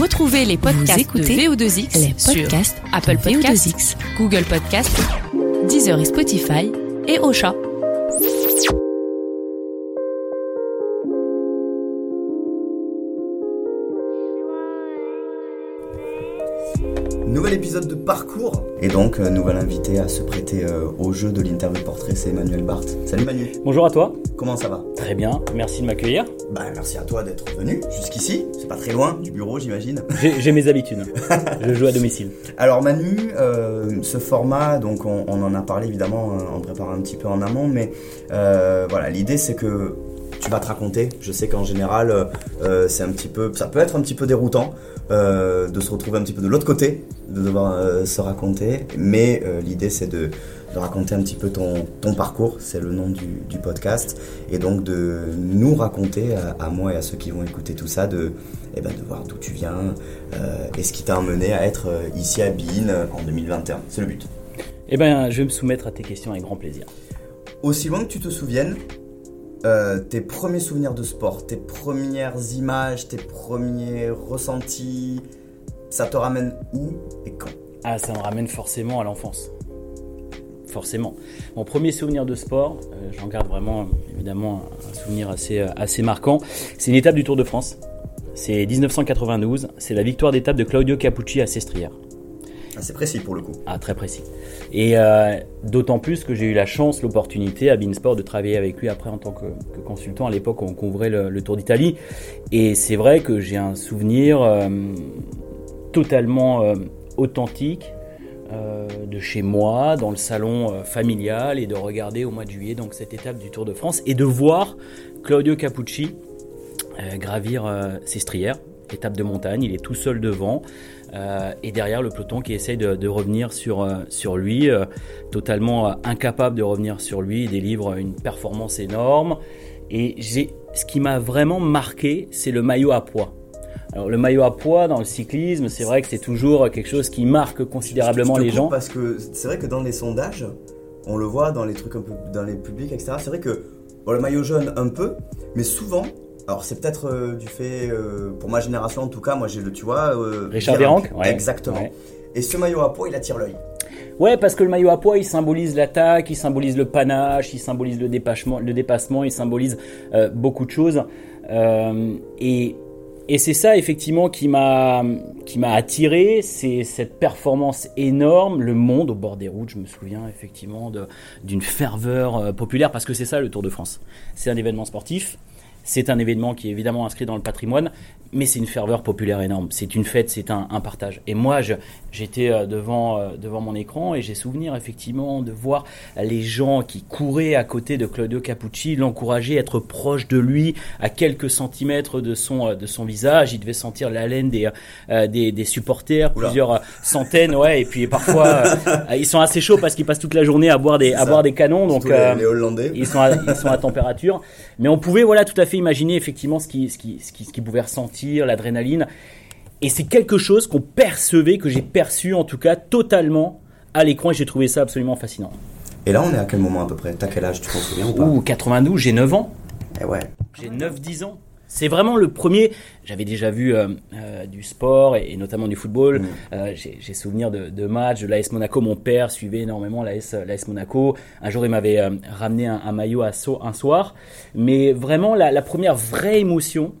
Retrouvez les podcasts de VO2X les sur podcasts Apple Podcasts, VO2X. Google Podcasts, Deezer et Spotify et Ocha. Nouvel épisode de parcours et donc euh, nouvel invité à se prêter euh, au jeu de l'interview portrait, c'est Emmanuel Barthes. Salut Manu, Bonjour à toi, comment ça va? Très bien, merci de m'accueillir. Bah merci à toi d'être venu jusqu'ici, c'est pas très loin du bureau j'imagine. J'ai mes habitudes, je joue à domicile. Alors Manu, euh, ce format, donc on, on en a parlé évidemment, euh, on prépare un petit peu en amont, mais euh, voilà, l'idée c'est que tu vas te raconter. Je sais qu'en général, euh, euh, c'est un petit peu, ça peut être un petit peu déroutant euh, de se retrouver un petit peu de l'autre côté, de devoir euh, se raconter, mais euh, l'idée c'est de, de raconter un petit peu ton, ton parcours, c'est le nom du, du podcast, et donc de nous raconter à, à moi et à ceux qui vont écouter tout ça, de, eh ben, de voir d'où tu viens euh, et ce qui t'a amené à être euh, ici à Bean euh, en 2021. C'est le but. Eh ben, je vais me soumettre à tes questions avec grand plaisir. Aussi loin que tu te souviennes, euh, tes premiers souvenirs de sport, tes premières images, tes premiers ressentis, ça te ramène où et quand? Ah, ça me ramène forcément à l'enfance. Forcément. Mon premier souvenir de sport, euh, j'en garde vraiment évidemment un souvenir assez, euh, assez marquant. C'est une étape du Tour de France. C'est 1992. C'est la victoire d'étape de Claudio Capucci à Sestriere. Ah, C'est précis pour le coup. Ah, très précis. Et euh, d'autant plus que j'ai eu la chance, l'opportunité à Beansport de travailler avec lui après en tant que, que consultant. À l'époque, on couvrait le, le Tour d'Italie. Et c'est vrai que j'ai un souvenir euh, totalement authentique euh, de chez moi, dans le salon euh, familial, et de regarder au mois de juillet donc cette étape du Tour de France et de voir Claudio Capucci euh, gravir euh, Sestriere, étape de montagne. Il est tout seul devant. Et derrière le peloton qui essaye de, revenir sur, lui, totalement incapable de revenir sur lui, il délivre une performance énorme. Et ce qui m'a vraiment marqué, c'est le maillot à poids. Alors le maillot à poids dans le cyclisme, c'est vrai que c'est toujours quelque chose qui marque considérablement Je te les gens. Parce que c'est vrai que dans les sondages, on le voit dans les trucs un peu, dans les publics, etc. C'est vrai que bon, le maillot jaune un peu, mais souvent. Alors c'est peut-être euh, du fait, euh, pour ma génération en tout cas, moi j'ai le, tu vois, euh, Richard Virenque, ouais. exactement. Ouais. Et ce maillot à poids, il attire l'œil. Ouais, parce que le maillot à poids, il symbolise l'attaque, il symbolise le panache, il symbolise le dépassement, le dépassement il symbolise beaucoup de choses. Et et c'est ça effectivement qui m'a qui m'a attiré, c'est cette performance énorme, le monde au bord des routes. Je me souviens effectivement d'une ferveur euh, populaire parce que c'est ça le Tour de France. C'est un événement sportif. C'est un événement qui est évidemment inscrit dans le patrimoine, mais c'est une ferveur populaire énorme. C'est une fête, c'est un, un partage. Et moi, j'étais euh, devant, euh, devant mon écran et j'ai souvenir effectivement de voir les gens qui couraient à côté de Claudio Capucci, l'encourager, être proche de lui, à quelques centimètres de son, euh, de son visage. Il devait sentir l'haleine des, des, des supporters, Oula. plusieurs centaines, ouais. Et puis parfois, ils sont assez chauds parce qu'ils passent toute la journée à boire des, à boire des canons. Donc, euh, les Hollandais. ils sont, à, ils sont à température. Mais on pouvait voilà tout à fait imaginer effectivement ce qui, ce qui, ce qui, ce qui pouvait ressentir, l'adrénaline. Et c'est quelque chose qu'on percevait, que j'ai perçu en tout cas totalement à l'écran et j'ai trouvé ça absolument fascinant. Et là, on est à quel moment à peu près? T'as quel âge Tu t'en souviens ou pas? Ouh, 92, j'ai 9 ans. Eh ouais. J'ai 9-10 ans. C'est vraiment le premier. J'avais déjà vu euh, euh, du sport et, et notamment du football. Mm. Euh, J'ai souvenir de, de matchs de l'AS Monaco. Mon père suivait énormément l'AS Monaco. Un jour, il m'avait ramené un, un maillot à so- un soir. Mais vraiment, la, la première vraie émotion,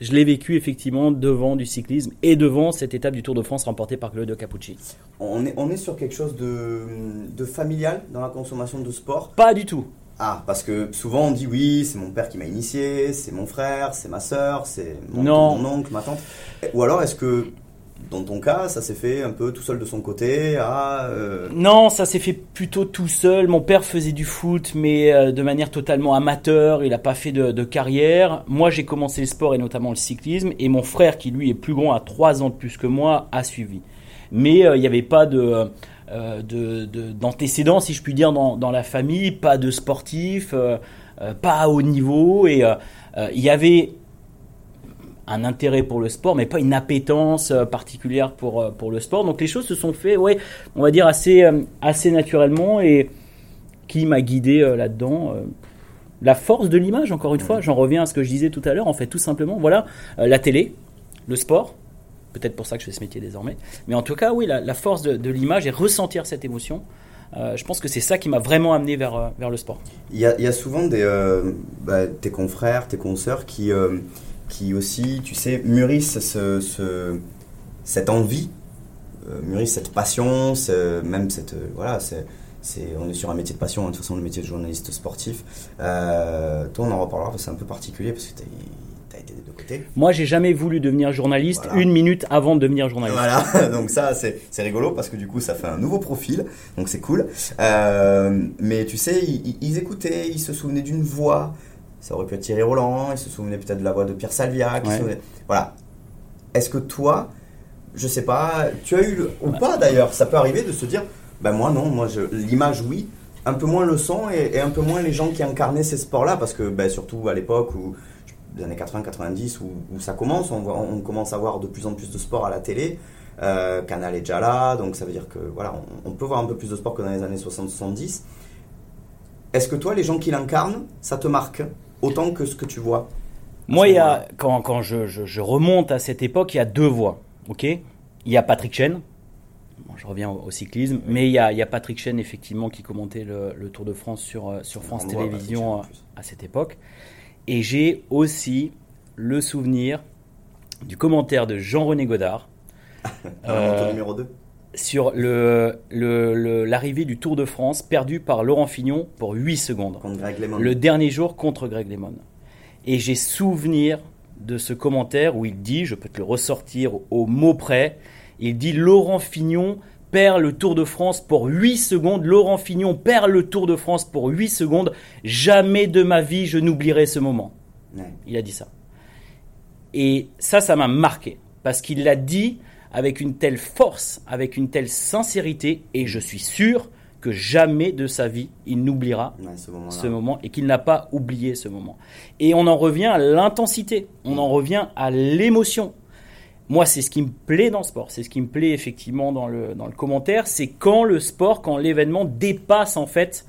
je l'ai vécue effectivement devant du cyclisme et devant cette étape du Tour de France remportée par Claudio Capucci. On est, on est sur quelque chose de, de familial dans la consommation de sport? Pas du tout. Ah, parce que souvent on dit oui, c'est mon père qui m'a initié, c'est mon frère, c'est ma soeur, c'est mon, oncle, ma tante. Ou alors est-ce que dans ton cas, ça s'est fait un peu tout seul de son côté à. euh, Non, ça s'est fait plutôt tout seul. Mon père faisait du foot, mais euh, de manière totalement amateur. Il n'a pas fait de, de carrière. Moi, j'ai commencé le sport et notamment le cyclisme. Et mon frère, qui lui est plus grand, à 3 ans de plus que moi, a suivi. Mais euh, il n'y avait pas de, euh, de- de- d'antécédents, si je puis dire, dans, dans la famille. Pas de sportif, euh, euh, pas à haut niveau. Et il y avait un intérêt pour le sport, mais pas une appétence particulière pour, pour le sport. Donc les choses se sont fait, ouais, on va dire assez, assez naturellement. Et qui m'a guidé là-dedans La force de l'image, encore une fois, j'en reviens à ce que je disais tout à l'heure, en fait, tout simplement, voilà, la télé, le sport, peut-être pour ça que je fais ce métier désormais. Mais en tout cas, oui, la, force de, l'image et ressentir cette émotion, euh, je pense que c'est ça qui m'a vraiment amené vers, euh, vers le sport. Il y a, souvent des, euh, bah, tes confrères, tes consoeurs qui, qui aussi, tu sais, mûrissent ce, cette envie, mûrissent cette passion, même cette. voilà, c'est on est sur un métier de passion, hein, de toute façon, le métier de journaliste sportif. toi, on en reparlera, c'est un peu particulier parce que été des deux côtés. Moi, j'ai jamais voulu devenir journaliste une minute avant de devenir journaliste. Voilà, donc ça, c'est rigolo parce que du coup, ça fait un nouveau profil, donc c'est cool. Euh, mais tu sais, ils, écoutaient, ils se souvenaient d'une voix. Ça aurait pu être Thierry Roland, ils se souvenaient peut-être de la voix de Pierre Salviac. Voilà. Est-ce que toi, je sais pas, tu as eu, ou pas d'ailleurs, ça peut arriver de se dire ben moi non, moi l'image oui, un peu moins le son et, un peu moins les gens qui incarnaient ces sports-là, parce que ben, surtout à l'époque où les années 80-90 où, ça commence, on, on, commence à voir de plus en plus de sports à la télé. Euh, Canal est déjà là, donc ça veut dire que voilà, on, peut voir un peu plus de sport que dans les années 60-70. Est-ce que toi, les gens qui l'incarnent, ça te marque autant que ce que tu vois? Moi, il y a, quand, quand je, je, remonte à cette époque, il y a deux voix. ok? Il y a Patrick Chen, je reviens au, cyclisme, mais il y, a, Patrick Chen effectivement qui commentait le, Tour de France sur, euh, sur France Télévisions euh, à cette époque. Et j'ai aussi le souvenir du commentaire de Jean-René Godard. euh, numéro 2 sur l'arrivée le, le, du Tour de France perdu par Laurent Fignon pour 8 secondes. Contre Greg Le dernier jour contre Greg Lemon. Et j'ai souvenir de ce commentaire où il dit, je peux te le ressortir au mot près, il dit Laurent Fignon perd le Tour de France pour 8 secondes. Laurent Fignon perd le Tour de France pour 8 secondes. Jamais de ma vie je n'oublierai ce moment. Il a dit ça. Et ça, ça m'a marqué. Parce qu'il l'a dit avec une telle force, avec une telle sincérité. Et je suis sûr que jamais de sa vie, il n'oubliera ce, moment et qu'il n'a pas oublié ce moment. Et on en revient à l'intensité, on en revient à l'émotion moi, c'est ce qui me plaît dans le sport. C'est ce qui me plaît effectivement dans le, dans le commentaire. C'est quand le sport, quand l'événement dépasse en fait,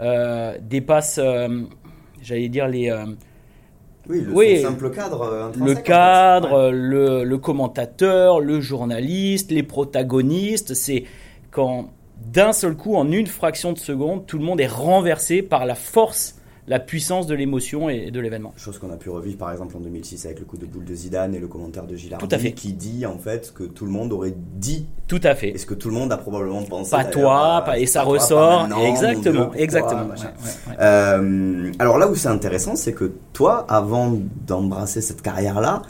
euh, dépasse, euh, j'allais dire les. Euh, oui, le simple cadre. Le cadre, le, le, commentateur, le journaliste, les protagonistes. C'est quand d'un seul coup, en une fraction de seconde, tout le monde est renversé par la force la puissance de l'émotion et de l'événement. Chose qu'on a pu revivre par exemple en 2006 avec le coup de boule de Zidane et le commentaire de Gilles Tout à fait. qui dit en fait que tout le monde aurait dit. Tout à fait. est ce que tout le monde a probablement pensé. Pas toi, pas, et ça ressort. exactement, exactement. Euh, alors là où c'est intéressant, c'est que toi, avant d'embrasser cette carrière-là,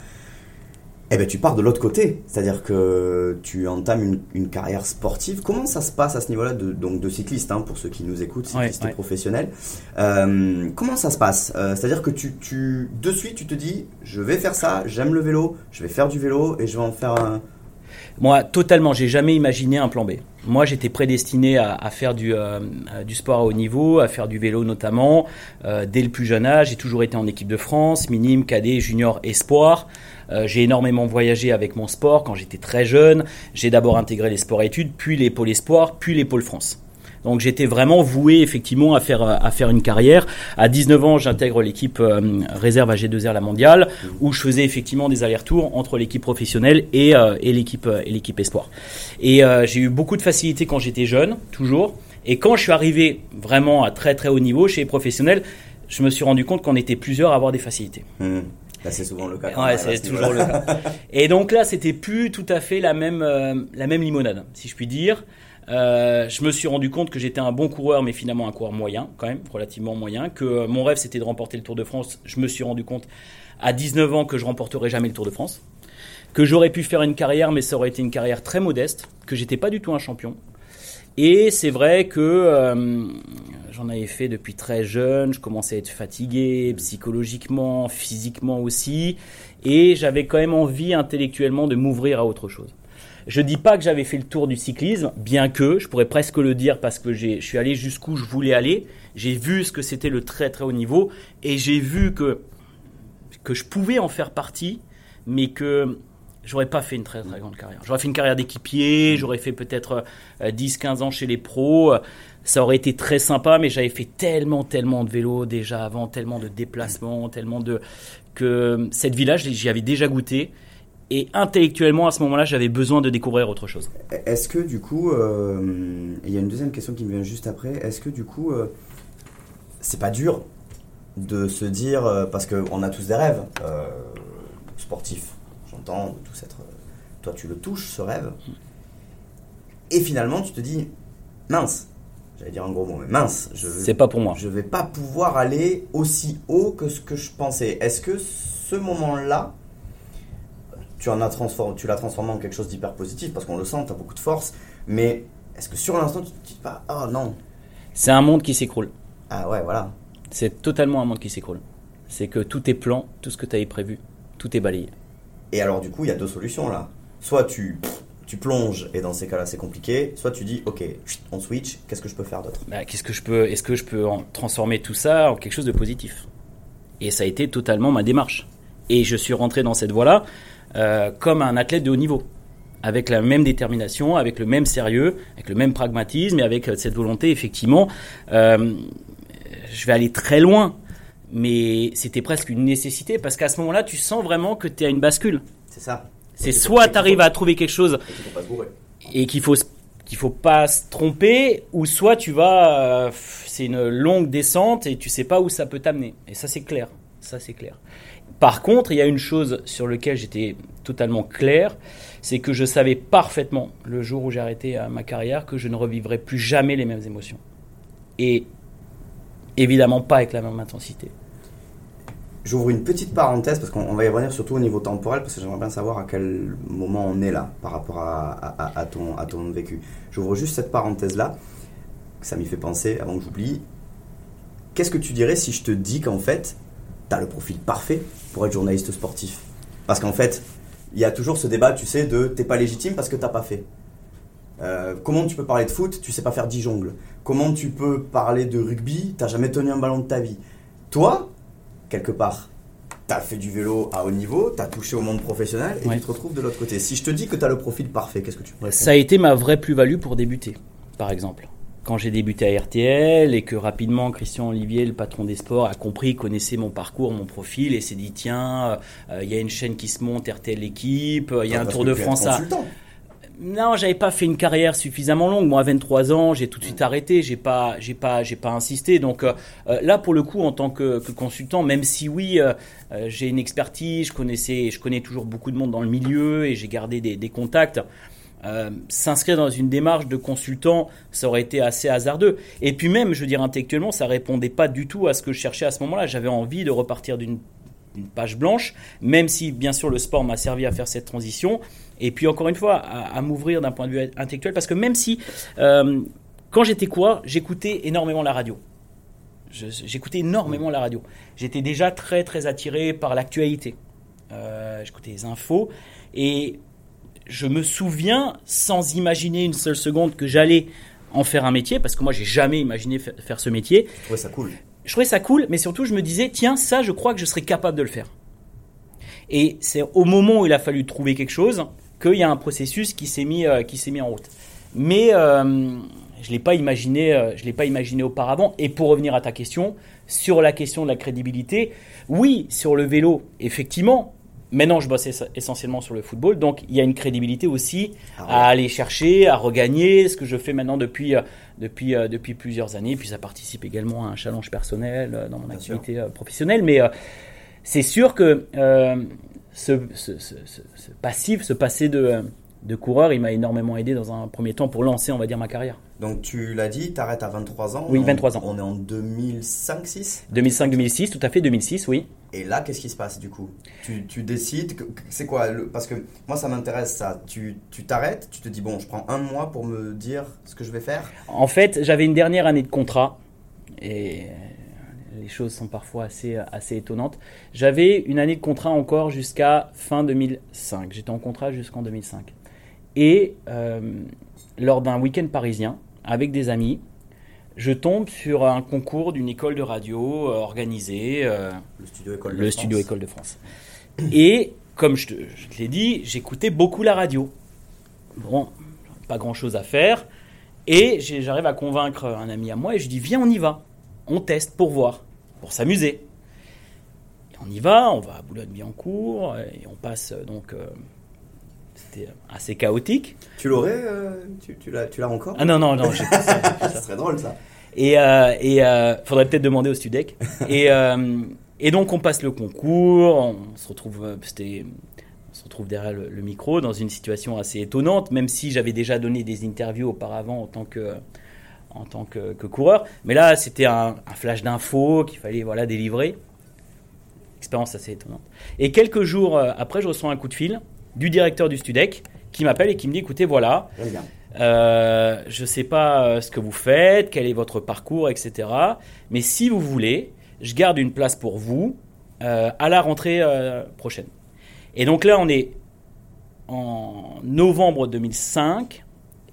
eh ben, tu pars de l'autre côté. C'est-à-dire que tu entames une, carrière sportive. Comment ça se passe à ce niveau-là de, donc de cycliste, hein, pour ceux qui nous écoutent, cycliste professionnel euh, Comment ça se passe? Euh, C'est-à-dire que tu, tu, de suite, tu te dis, je vais faire ça, j'aime le vélo, je vais faire du vélo et je vais en faire un... Moi, totalement, j'ai jamais imaginé un plan B. Moi, j'étais prédestiné à, faire du, euh, du, sport à haut niveau, à faire du vélo notamment. dès le plus jeune âge, j'ai toujours été en équipe de France, minime, cadet, junior, espoir. Euh, j'ai énormément voyagé avec mon sport quand j'étais très jeune. J'ai d'abord intégré les sports-études, puis les pôles espoir, puis les pôles France. Donc j'étais vraiment voué effectivement à faire à faire une carrière. À 19 ans, j'intègre l'équipe euh, réserve à G2R la mondiale où je faisais effectivement des allers-retours entre l'équipe professionnelle et, euh, et l'équipe et l'équipe espoir. Et j'ai eu beaucoup de facilité quand j'étais jeune, toujours. Et quand je suis arrivé vraiment à très très haut niveau chez les professionnels, je me suis rendu compte qu'on était plusieurs à avoir des facilités. Mmh c'est souvent le cas. Ouais, c'est toujours le cas. Et donc là, c'était plus tout à fait la même, euh, la même limonade, si je puis dire. Euh, je me suis rendu compte que j'étais un bon coureur, mais finalement un coureur moyen, quand même, relativement moyen. Que euh, mon rêve, c'était de remporter le Tour de France. Je me suis rendu compte à 19 ans que je remporterais jamais le Tour de France. Que j'aurais pu faire une carrière, mais ça aurait été une carrière très modeste. Que j'étais pas du tout un champion. Et c'est vrai que j'en avais fait depuis très jeune, je commençais à être fatigué psychologiquement, physiquement aussi, et j'avais quand même envie intellectuellement de m'ouvrir à autre chose. Je dis pas que j'avais fait le tour du cyclisme, bien que je pourrais presque le dire parce que je suis allé jusqu'où je voulais aller. J'ai vu ce que c'était le très très haut niveau et j'ai vu que que je pouvais en faire partie, mais que j'aurais pas fait une très très grande carrière. J'aurais fait une carrière d'équipier, j'aurais fait peut-être 10-15 euh, ans chez les pros. Ça aurait été très sympa, mais j'avais fait tellement, tellement de vélo déjà avant, tellement de déplacements, tellement de. que cette village, j'y avais déjà goûté. Et intellectuellement, à ce moment-là, j'avais besoin de découvrir autre chose. Est-ce que du coup, euh, il y a une deuxième question qui me vient juste après. Est-ce que du coup, euh, c'est pas dur de se dire, euh, parce qu'on a tous des rêves sportifs, j'entends, de tous être. toi, tu le touches, ce rêve. Et finalement, tu te dis, mince, j'allais dire un gros mot, mais mince, je c'est pas pour moi. Je vais pas pouvoir aller aussi haut que ce que je pensais. Est-ce que ce moment-là, tu en as transformé, tu l'as transformé en quelque chose d'hyper positif parce qu'on le sent, tu as beaucoup de force, mais est-ce que sur l'instant tu te dis pas, oh non C'est un monde qui s'écroule. Ah ouais, voilà. C'est totalement un monde qui s'écroule. C'est que tout est plan, tout ce que tu avais prévu, tout est balayé. Et alors du coup, il y a deux solutions là. Soit tu tu plonges et dans ces cas-là c'est compliqué. Soit tu dis ok, on switch. Qu'est-ce que je peux faire d'autre? Bah, Qu'est-ce que je peux Est-ce que je peux en transformer tout ça en quelque chose de positif? Et ça a été totalement ma démarche. Et je suis rentré dans cette voie-là euh, comme un athlète de haut niveau, avec la même détermination, avec le même sérieux, avec le même pragmatisme et avec cette volonté effectivement. Euh, je vais aller très loin, mais c'était presque une nécessité parce qu'à ce moment-là, tu sens vraiment que tu es à une bascule. C'est ça. C'est soit tu arrives à trouver quelque chose et qu'il faut qu'il faut pas se tromper, ou soit tu vas, euh, c'est une longue descente et tu sais pas où ça peut t'amener. Et ça c'est clair, ça c'est clair. Par contre, il y a une chose sur laquelle j'étais totalement clair, c'est que je savais parfaitement le jour où j'ai arrêté euh, ma carrière que je ne revivrais plus jamais les mêmes émotions. Et évidemment pas avec la même intensité. J'ouvre une petite parenthèse parce qu'on va y revenir surtout au niveau temporel parce que j'aimerais bien savoir à quel moment on est là par rapport à, ton, vécu. J'ouvre juste cette parenthèse là, ça m'y fait penser avant que j'oublie. Qu'est-ce que tu dirais si je te dis qu'en fait, tu as le profil parfait pour être journaliste sportif? Parce qu'en fait, il y a toujours ce débat, tu sais, de t'es pas légitime parce que t'as pas fait. Euh, comment tu peux parler de foot, tu sais pas faire 10 jongles Comment tu peux parler de rugby, t'as jamais tenu un ballon de ta vie Toi, quelque part, t'as fait du vélo à haut niveau, t'as touché au monde professionnel et tu te retrouves de l'autre côté. Si je te dis que t'as le profil parfait, qu'est-ce que tu pourrais Ça a été ma vraie plus-value pour débuter, par exemple. Quand j'ai débuté à RTL et que rapidement Christian Olivier, le patron des sports, a compris, connaissait mon parcours, mon profil et s'est dit tiens, euh, il y a une chaîne qui se monte, RTL l'équipe, il y a un Tour de France à... Non, j'avais pas fait une carrière suffisamment longue. Moi, à 23 ans, j'ai tout de suite arrêté. J'ai pas, j'ai pas, j'ai pas insisté. Donc euh, euh, là, pour le coup, en tant que, consultant, même si oui, j'ai une expertise, je connaissais, je connais toujours beaucoup de monde dans le milieu et j'ai gardé des, des contacts. Euh, s'inscrire dans une démarche de consultant, ça aurait été assez hasardeux. Et puis même, je veux dire, intellectuellement, ça répondait pas du tout à ce que je cherchais à ce moment-là. J'avais envie de repartir d'une page blanche, même si bien sûr le sport m'a servi à faire cette transition. Et puis encore une fois, à, m'ouvrir d'un point de vue intellectuel, parce que même si, euh, quand j'étais quoi, j'écoutais énormément la radio. J'écoutais énormément la radio. J'étais déjà très très attiré par l'actualité. Euh, j'écoutais les infos. Et je me souviens, sans imaginer une seule seconde, que j'allais en faire un métier, parce que moi, j'ai jamais imaginé faire ce métier. Je trouvais ça cool. Je trouvais ça cool, mais surtout, je me disais, tiens, ça, je crois que je serais capable de le faire. Et c'est au moment où il a fallu trouver quelque chose qu'il y a un processus qui s'est mis, euh, qui s'est mis en route. Mais euh, je l'ai pas imaginé, euh, je l'ai pas imaginé auparavant. Et pour revenir à ta question, sur la question de la crédibilité, oui, sur le vélo, effectivement, Maintenant, je bosse essentiellement sur le football, donc il y a une crédibilité aussi ah à aller chercher, à regagner, ce que je fais maintenant depuis, depuis, depuis plusieurs années. Puis ça participe également à un challenge personnel dans mon activité professionnelle. Mais c'est sûr que ce, passif, ce passé de, de coureur, il m'a énormément aidé dans un premier temps pour lancer, on va dire, ma carrière. Donc tu l'as dit, tu arrêtes à 23 ans. Oui, 23 ans. On est en 2005-6 2005-2006, tout à fait, 2006, oui. Et là, qu'est-ce qui se passe du coup? Tu, décides, c'est quoi Parce que moi, ça m'intéresse ça. Tu t'arrêtes, tu, te dis, bon, je prends un mois pour me dire ce que je vais faire? En fait, j'avais une dernière année de contrat. Et les choses sont parfois assez, assez étonnantes. J'avais une année de contrat encore jusqu'à fin 2005. J'étais en contrat jusqu'en 2005. Et euh, lors d'un week-end parisien, avec des amis, je tombe sur un concours d'une école de radio euh, organisée, euh, le Studio École de le France. Studio École de France. Et comme je te, l'ai dit, j'écoutais beaucoup la radio. Bon, pas grand-chose à faire. Et j'arrive à convaincre un ami à moi et je dis viens on y va, on teste pour voir, pour s'amuser. on y va, on va à Boulogne-Billancourt et on passe donc c'était assez chaotique. Tu l'aurais euh, Tu, tu l'as encore? Ah non, non, non, j'ai pas ça. j'ai pas ça. Ça serait drôle ça. Et, euh, et euh, faudrait peut-être demander au Studec. Et, euh, et donc on passe le concours, on se retrouve, euh, c'était, on se retrouve derrière le, le micro dans une situation assez étonnante, même si j'avais déjà donné des interviews auparavant en tant que, en tant que, que coureur. Mais là, c'était un, un flash d'infos qu'il fallait voilà délivrer. Expérience assez étonnante. Et quelques jours euh, après, je reçois un coup de fil du directeur du Studec qui m'appelle et qui me dit écoutez, voilà, euh, je ne sais pas euh, ce que vous faites, quel est votre parcours, etc. Mais si vous voulez, je garde une place pour vous euh, à la rentrée euh, prochaine. Et donc là, on est en novembre 2005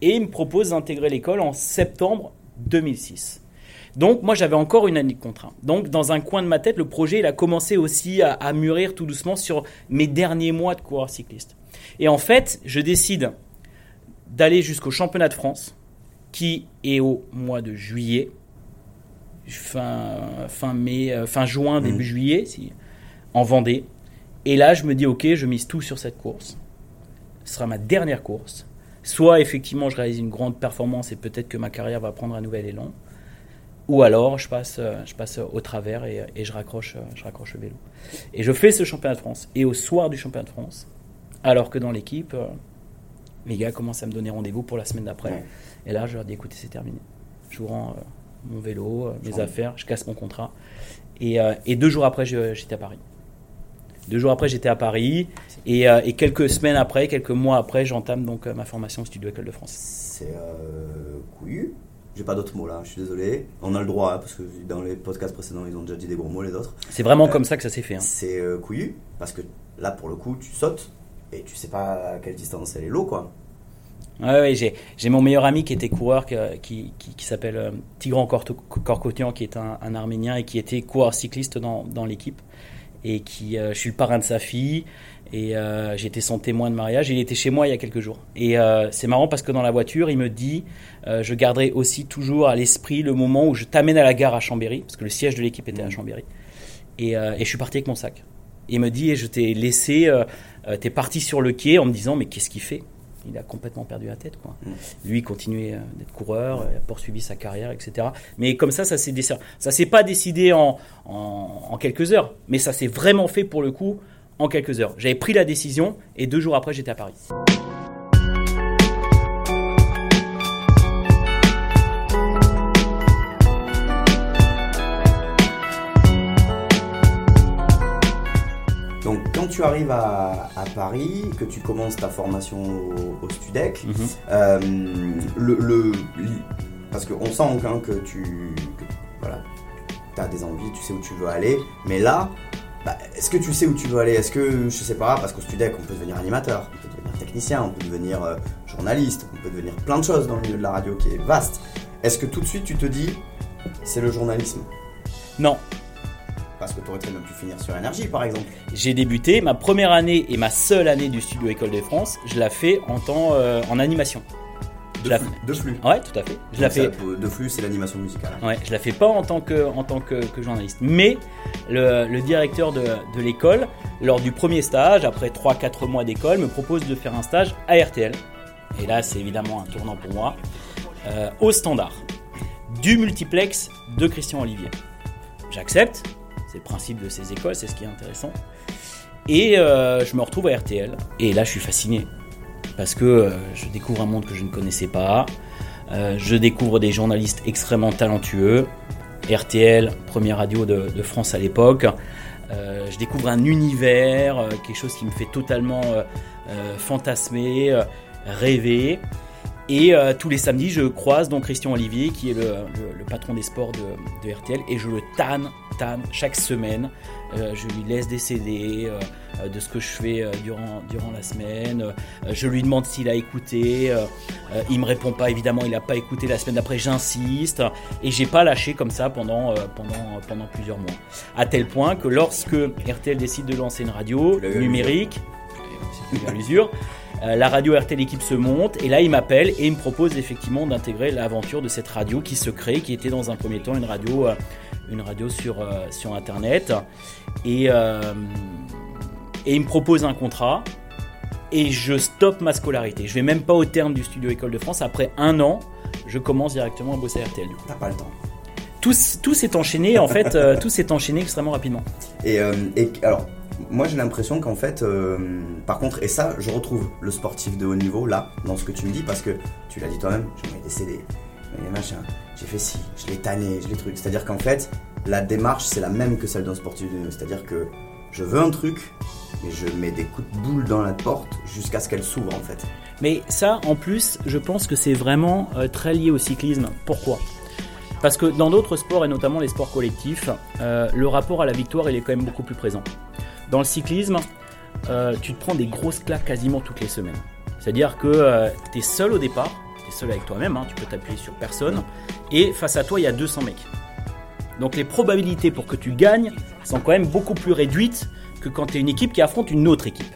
et il me propose d'intégrer l'école en septembre 2006. Donc moi j'avais encore une année de contrat. Donc dans un coin de ma tête, le projet il a commencé aussi à, à mûrir tout doucement sur mes derniers mois de coureur cycliste. Et en fait, je décide d'aller jusqu'au championnat de France, qui est au mois de juillet, fin, fin mai, euh, fin juin, début juillet, si, en Vendée. Et là, je me dis, ok, je mise tout sur cette course. Ce sera ma dernière course. Soit effectivement, je réalise une grande performance et peut-être que ma carrière va prendre un nouvel élan. Ou alors, je passe, euh, je passe au travers et, et je, raccroche, euh, je raccroche le vélo. Et je fais ce championnat de France. Et au soir du championnat de France, alors que dans l'équipe, euh, les gars commencent à me donner rendez-vous pour la semaine d'après. Ouais. Et là, je leur dis écoutez, c'est terminé. Je vous rends euh, mon vélo, euh, mes affaires, je casse mon contrat. Et, euh, et deux jours après, j'étais à Paris. Deux jours après, j'étais à Paris. Et, euh, et quelques semaines après, quelques mois après, j'entame donc euh, ma formation au Studio École de France. C'est euh, couillu. J'ai pas d'autres mots là, je suis désolé. On a le droit, hein, parce que dans les podcasts précédents, ils ont déjà dit des gros mots les autres. C'est vraiment Euh, comme ça que ça s'est fait. hein. C'est couillu, parce que là pour le coup, tu sautes et tu sais pas à quelle distance elle est l'eau quoi. Ouais, ouais, j'ai, mon meilleur ami qui était coureur, qui, qui, qui s'appelle Tigran Korkotian, qui est un, un Arménien et qui était coureur cycliste dans, dans l'équipe. Et qui, euh, je suis le parrain de sa fille. Et euh, j'étais son témoin de mariage. Il était chez moi il y a quelques jours. Et euh, c'est marrant parce que dans la voiture, il me dit euh, Je garderai aussi toujours à l'esprit le moment où je t'amène à la gare à Chambéry, parce que le siège de l'équipe était à Chambéry. Et, et je suis parti avec mon sac. Il me dit Et je t'ai laissé, t'es parti sur le quai en me disant Mais qu'est-ce qu'il fait? Il a complètement perdu la tête. Quoi. Lui, il continuait euh, d'être coureur, euh, a poursuivi sa carrière, etc. Mais comme ça, ça s'est décidé. Ça s'est pas décidé en, en, en quelques heures, mais ça s'est vraiment fait pour le coup en quelques heures. J'avais pris la décision et deux jours après, j'étais à Paris. Tu arrives à, à Paris, que tu commences ta formation au, au Studec, Mhm. euh, le, parce qu'on sent hein, que tu que, voilà, as des envies, tu sais où tu veux aller, mais là, bah, est-ce que tu sais où tu veux aller? Est-ce que, je sais pas, parce qu'au Studec, on peut devenir animateur, on peut devenir technicien, on peut devenir euh, journaliste, on peut devenir plein de choses dans le milieu de la radio qui est vaste. Est-ce que tout de suite tu te dis, c'est le journalisme? Non, Parce que tu aurais très bien pu finir sur énergie, par exemple. j'ai débuté ma première année et ma seule année du studio École de France. Je la fais en temps euh, en animation. De la flux. De flux. Ouais, tout à fait. Je la fais. ça, De flux, c'est l'animation musicale. Ouais, je la fais pas en tant que, en tant que, que journaliste. Mais le, le directeur de, de l'école, lors du premier stage, après 3-4 mois d'école, me propose de faire un stage à RTL. Et là, c'est évidemment un tournant pour moi. euh, au standard. Du multiplex de Christian Olivier. J'accepte. C'est le principe de ces écoles, c'est ce qui est intéressant. Et euh, je me retrouve à RTL. Et là, je suis fasciné. Parce que euh, je découvre un monde que je ne connaissais pas. Euh, je découvre des journalistes extrêmement talentueux. RTL, première radio de, France à l'époque. Je découvre un univers, quelque chose qui me fait totalement fantasmer, rêver. Et tous les samedis, je croise donc Christian Olivier, qui est le patron des sports de, de RTL, et je le tanne, chaque semaine. Euh, je lui laisse des CD euh, euh, de ce que je fais euh, durant, durant la semaine. Je lui demande s'il a écouté. Il me répond pas, évidemment, il n'a pas écouté la semaine d'après. J'insiste et j'ai pas lâché comme ça pendant, pendant, pendant plusieurs mois. À tel point que lorsque RTL décide de lancer une radio numérique, à l'usure. euh, la radio RTL équipe se monte et là il m'appelle et il me propose effectivement d'intégrer l'aventure de cette radio qui se crée, qui était dans un premier temps une radio, euh, une radio sur, euh, sur internet et, et il me propose un contrat et je stoppe ma scolarité. Je vais même pas au terme du studio École de France. Après un an, je commence directement à bosser à RTL. T'as pas le temps. Tout, s'est enchaîné, en fait, euh, tout s'est enchaîné extrêmement rapidement. Et, euh, et alors, moi j'ai l'impression qu'en fait, euh, par contre, et ça, je retrouve le sportif de haut niveau là, dans ce que tu me dis, parce que tu l'as dit toi-même, je mets des CD, des machins, j'ai fait ci, je l'ai tanné, je l'ai truc. C'est-à-dire qu'en fait, la démarche c'est la même que celle d'un sportif de haut niveau. C'est-à-dire que je veux un truc, mais je mets des coups de boule dans la porte jusqu'à ce qu'elle s'ouvre en fait. Mais ça, en plus, je pense que c'est vraiment euh, très lié au cyclisme. Pourquoi? Parce que dans d'autres sports, et notamment les sports collectifs, euh, le rapport à la victoire, il est quand même beaucoup plus présent. Dans le cyclisme, euh, tu te prends des grosses claques quasiment toutes les semaines. C'est-à-dire que tu es seul au départ, tu es seul avec toi-même, hein, tu peux t'appuyer sur personne, et face à toi, il y a 200 mecs. Donc les probabilités pour que tu gagnes sont quand même beaucoup plus réduites que quand tu es une équipe qui affronte une autre équipe.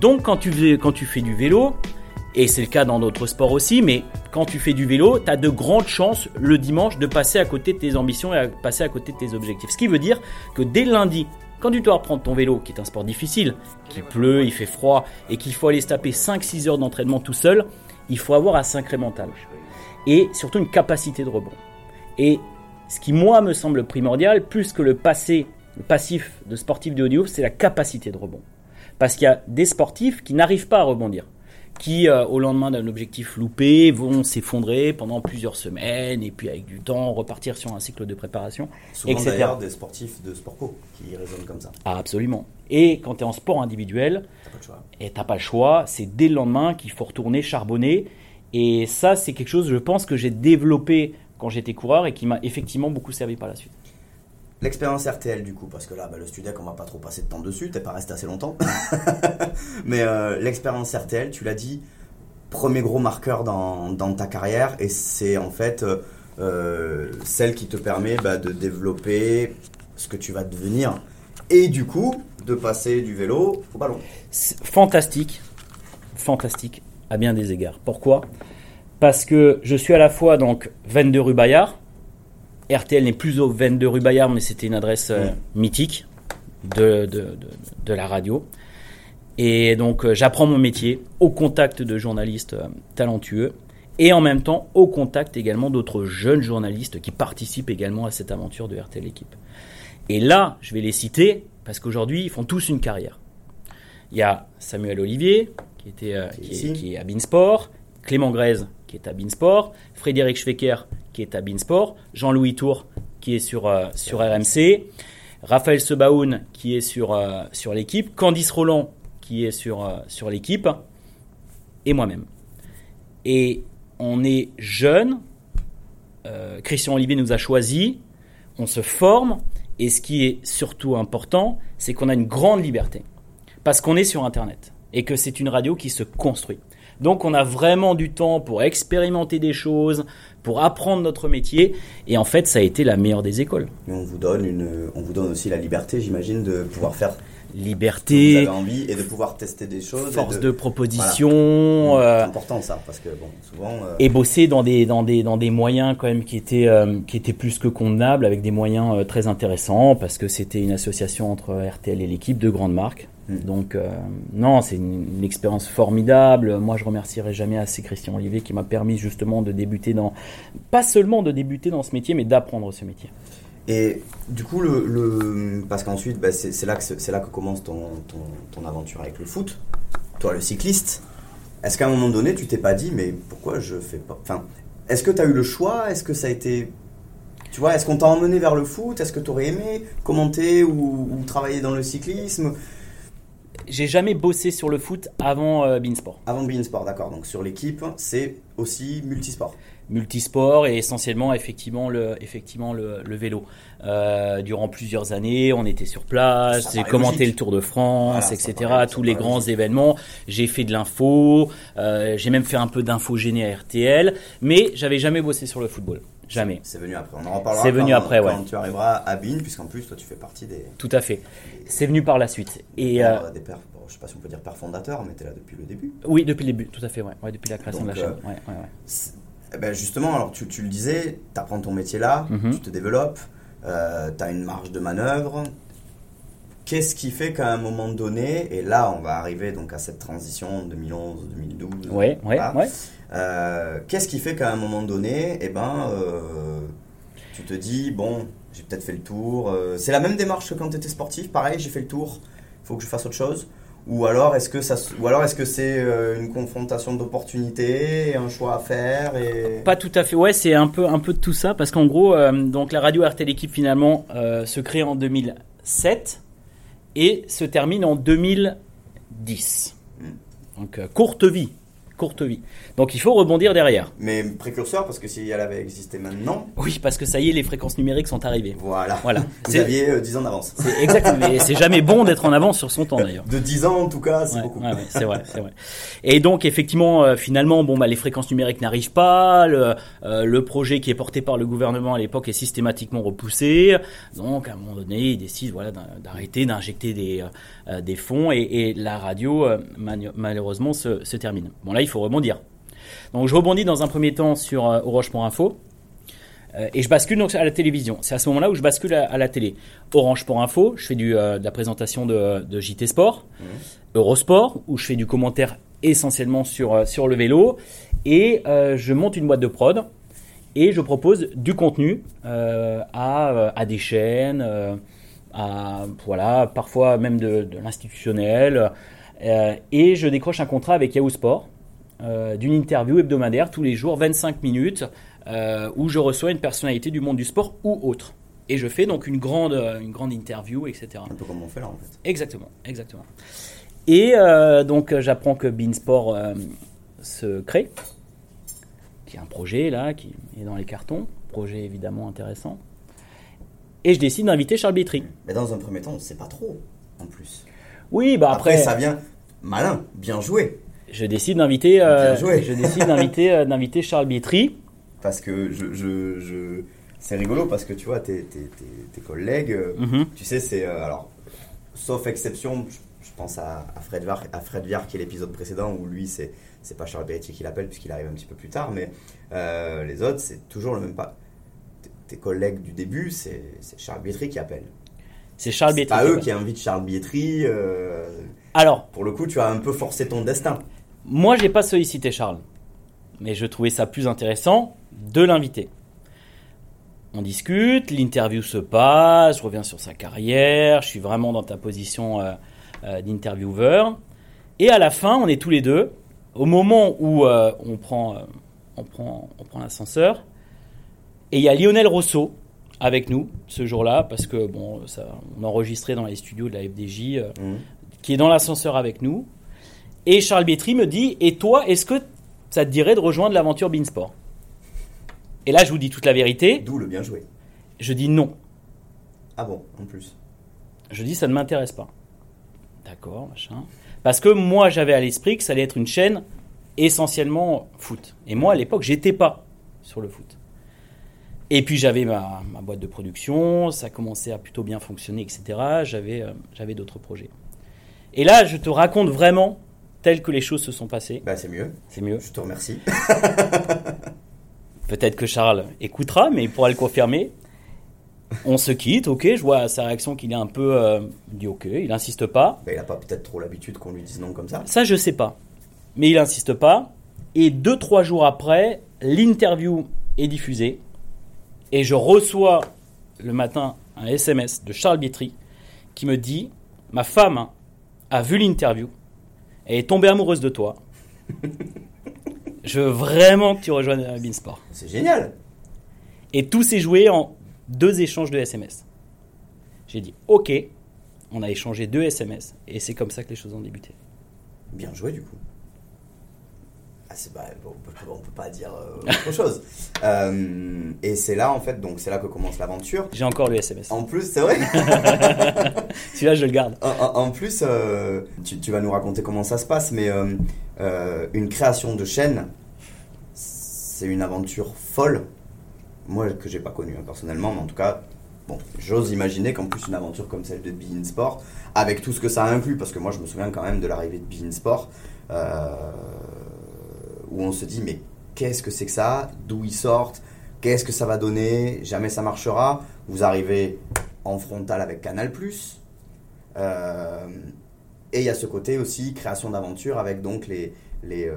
Donc quand tu, fais- du vélo, et c'est le cas dans d'autres sports aussi, mais quand tu fais du vélo, tu as de grandes chances le dimanche de passer à côté de tes ambitions et à passer à côté de tes objectifs. Ce qui veut dire que dès lundi, quand tu dois reprendre ton vélo, qui est un sport difficile, qu'il pleut, il fait froid, et qu'il faut aller se taper 5-6 heures d'entraînement tout seul, il faut avoir un sacré mental. Et surtout une capacité de rebond. Et ce qui, moi, me semble primordial, plus que le passé, le passif de sportif de haut niveau, c'est la capacité de rebond. Parce qu'il y a des sportifs qui n'arrivent pas à rebondir, qui, euh, au lendemain d'un objectif loupé, vont s'effondrer pendant plusieurs semaines, et puis avec du temps, repartir sur un cycle de préparation, Souvent etc. d'ailleurs des sportifs de sport co qui raisonnent comme ça. Ah, absolument. Et quand tu es en sport individuel, T'as pas le choix. et t'as pas le choix, c'est dès le lendemain qu'il faut retourner charbonner. Et ça, c'est quelque chose, je pense, que j'ai développé quand j'étais coureur et qui m'a effectivement beaucoup servi par la suite. L'expérience RTL du coup, parce que là, bah, le Studec, on va pas trop passer de temps dessus, t'es pas resté assez longtemps. Mais euh, l'expérience RTL, tu l'as dit, premier gros marqueur dans, dans ta carrière, et c'est en fait euh, euh, celle qui te permet bah, de développer ce que tu vas devenir, et du coup, de passer du vélo au ballon. Fantastique, fantastique à bien des égards. Pourquoi? Parce que je suis à la fois donc 22 rue Bayard. RTL n'est plus au 22 rue Bayard, mais c'était une adresse euh, mythique de, de, de- de la radio. Et donc euh, j'apprends mon métier au contact de journalistes euh, talentueux et en même temps au contact également d'autres jeunes journalistes qui participent également à cette aventure de RTL Équipe. Et là, je vais les citer parce qu'aujourd'hui, ils font tous une carrière. Il y a Samuel Olivier, qui, était, est qui est à Beansport, Clément Grèze, qui est à Beansport, Frédéric Schwecker, qui est à Beansport, Jean-Louis Tour, qui est sur, euh, sur RMC, Raphaël Sebaoun, qui est sur, euh, sur l'équipe, Candice Roland, qui est sur, euh, sur l'équipe, et moi-même. Et on est jeunes, euh, Christian Olivier nous a choisis, on se forme, et ce qui est surtout important, c'est qu'on a une grande liberté. Parce qu'on est sur Internet, et que c'est une radio qui se construit. Donc on a vraiment du temps pour expérimenter des choses, pour apprendre notre métier, et en fait ça a été la meilleure des écoles. On vous donne, une, on vous donne aussi la liberté, j'imagine, de pouvoir faire Liberté, envie et de pouvoir tester des choses. force de- de proposition, C'est euh, important ça, parce que bon, souvent. euh, et bosser dans des, dans des, dans des moyens quand même qui étaient, euh, qui étaient plus que convenables, avec des moyens très intéressants, parce que c'était une association entre RTL et l'équipe de grandes marques. Mm. Donc non, c'est une, une expérience formidable. Moi, je remercierai jamais assez Christian Olivier qui m'a permis justement de débuter dans, pas seulement de débuter dans ce métier, mais d'apprendre ce métier. Et du coup, le, le- parce qu'ensuite, bah, c'est là, que c'est là que commence ton, ton, ton aventure avec le foot. Toi, le cycliste. Est-ce qu'à un moment donné, tu t'es pas dit, mais pourquoi je fais pas. Enfin, est-ce que tu as eu le choix? Est-ce que ça a été. Tu vois, est-ce qu'on t'a emmené vers le foot? Est-ce que tu aurais aimé commenter ou, ou travailler dans le cyclisme? J'ai jamais bossé sur le foot avant euh, Beansport. Avant de Sport, d'accord. Donc sur l'équipe, c'est aussi multisport. Multisport et essentiellement effectivement le, effectivement le, le vélo. Euh, durant plusieurs années, on était sur place, j'ai commenté logique. le Tour de France, Voilà, etc. paraît- tous les grands logique. événements. J'ai fait de l'info, euh, j'ai même fait un peu d'info génie à RTL, mais j'avais jamais bossé sur le football. Jamais. C'est venu après. On en reparlera. C'est venu quand- après, ouais. Quand tu arriveras à Bin, puisqu'en plus, toi, tu fais partie des. Tout à fait. C'est venu par la suite. Et euh, des pères, bon, je sais pas si on peut dire père fondateur, mais tu es là depuis le début. oui, depuis le début, tout à fait, ouais, Ouais, depuis la création Donc, de la chaîne. Ouais, ouais, eh ben justement, alors tu, tu le disais, tu apprends ton métier là, Mhm. tu te développes, tu as une marge de manœuvre. qu'est-ce qui fait qu'à un moment donné, et là on va arriver donc à cette transition 2011-2012. Ouais, ouais, ouais. Euh, qu'est-ce qui fait qu'à un moment donné, eh ben, euh, tu te dis, bon, j'ai peut-être fait le tour. euh, c'est la même démarche que quand tu étais sportif, pareil, j'ai fait le tour, il faut que je fasse autre chose. Ou alors est-ce que ça, ou alors est-ce que c'est euh, une confrontation d'opportunités, un choix à faire et Pas tout à fait. Ouais, c'est un peu, un peu de tout ça parce qu'en gros, euh, donc la radio RT l'équipe finalement euh, se crée en 2007 et se termine en 2010. Mm. Donc euh, courte vie, courte vie. Donc il faut rebondir derrière. Mais précurseur parce que si elle avait existé maintenant, Oui, parce que ça y est, les fréquences numériques sont arrivées. voilà. Voilà. Vous C'est aviez euh, 10 ans d'avance. c'est exactement. Et c'est jamais bon d'être en avance sur son temps d'ailleurs. De 10 ans en tout cas, c'est Ouais, beaucoup. ouais, ouais, c'est vrai, c'est vrai. Et donc effectivement, euh, finalement, bon, bah, les fréquences numériques n'arrivent pas. Le, euh, le projet qui est porté par le gouvernement à l'époque est systématiquement repoussé. Donc à un moment donné, ils décident voilà d'ar- d'arrêter, d'injecter des euh, des fonds et, et la radio malheureusement se, se termine. Bon là, il faut rebondir. Donc je rebondis dans un premier temps sur euh, Orange.info. Euh, et je bascule donc à la télévision. C'est à ce moment-là où je bascule à, à la télé. Orange pour info, je fais du, euh, de la présentation de, de JT Sport. Eurosport, où je fais du commentaire essentiellement sur, euh, sur le vélo. Et euh, je monte une boîte de prod et je propose du contenu à, à des chaînes, à, voilà, parfois même de, de l'institutionnel. Et je décroche un contrat avec Yahoo Sport d'une interview hebdomadaire tous les jours, 25 minutes, euh, où je reçois une personnalité du monde du sport ou autre. Et je fais donc une grande, euh, une grande interview, etc. Un peu comme on fait là en fait. Exactement, exactement. Et euh, donc euh, j'apprends que Beansport euh, se crée, qui est un projet là, qui est dans les cartons, projet évidemment intéressant. Et je décide d'inviter Charles Bietri. Mais dans un premier temps, on sait pas trop en plus. Oui, bah Après, après, ça vient malin, bien joué. Je décide d'inviter, euh, je décide d'inviter, euh, d'inviter Charles Bietri. Parce que je, je, je- c'est rigolo parce que tu vois, tes, tes, tes, tes collègues, euh, Mhm. tu sais, c'est. euh, alors, sauf exception, je, je pense à, à Fred Viard, à Fred Viard qui est l'épisode précédent où lui, c'est, c'est pas Charles Berretti qui l'appelle puisqu'il arrive un petit peu plus tard, mais euh, les autres, c'est toujours le même pas. Tes- collègues du début, c'est, c'est Charles Bietri qui appelle. C'est Charles C'est Bietri. pas eux qui invitent Charles Bietri. Alors, pour le coup, tu as un peu forcé ton destin. Moi, j'ai pas sollicité Charles, mais je trouvais ça plus intéressant de l'inviter. On discute, l'interview se passe, je reviens sur sa carrière, je suis vraiment dans ta position euh, euh, d'intervieweur. Et à la fin, on est tous les deux. Au moment où euh, on prend, euh, on prend, on prend l'ascenseur, et il y a Lionel Rousseau avec nous ce jour-là, parce que bon, ça, on enregistrait dans les studios de la FDJ, Mhm. qui est dans l'ascenseur avec nous. Et Charles Bietri me dit Et toi, est-ce que ça te dirait de rejoindre l'aventure Beansport? Et là, je vous dis toute la vérité. D'où le bien joué. Je dis non. Ah bon, en plus. Je dis Ça ne m'intéresse pas. D'accord, machin. Parce que moi, j'avais à l'esprit que ça allait être une chaîne essentiellement foot. Et moi, à l'époque, j'étais pas sur le foot. Et puis j'avais ma, ma boîte de production, ça commençait à plutôt bien fonctionner, etc. J'avais euh, j'avais d'autres projets. Et là, je te raconte vraiment telles que les choses se sont passées. Bah, c'est mieux. C'est mieux. Je te remercie. Peut-être que Charles écoutera, mais il pourra le confirmer. On se quitte, ok, je vois à sa réaction qu'il est un peu... euh, il dit ok, il insiste pas. Bah, il a pas peut-être trop l'habitude qu'on lui dise non comme ça. Ça, je sais pas. Mais il insiste pas. Et deux, trois jours après, l'interview est diffusée. Et je reçois le matin un SMS de Charles Bietri qui me dit Ma femme a vu l'interview. Elle est tombée amoureuse de toi. je veux vraiment que tu rejoignes Beansport. C'est génial. Et tout s'est joué en deux échanges de SMS. J'ai dit OK. On a échangé deux SMS. Et c'est comme ça que les choses ont débuté. Bien joué du coup. Ah, pas, on, peut, pas dire euh, autre chose. Euh, et c'est là en fait, donc c'est là que commence l'aventure. J'ai encore le SMS. En plus, c'est vrai. Celui-là, je le garde. En, plus, euh, tu, tu vas nous raconter comment ça se passe, mais une création de chaîne, c'est une aventure folle. Moi, que j'ai pas connue hein, personnellement, mais en tout cas, bon, j'ose imaginer qu'en plus une aventure comme celle de Bein Sport, avec tout ce que ça inclut, parce que moi, je me souviens quand même de l'arrivée de Bein Sport, euh, où on se dit, mais qu'est-ce que c'est que ça? D'où ils sortent? Qu'est-ce que ça va donner? Jamais ça marchera. Vous arrivez en frontal avec Canal+. Euh, et il y a ce côté aussi création d'aventure avec donc euh, les,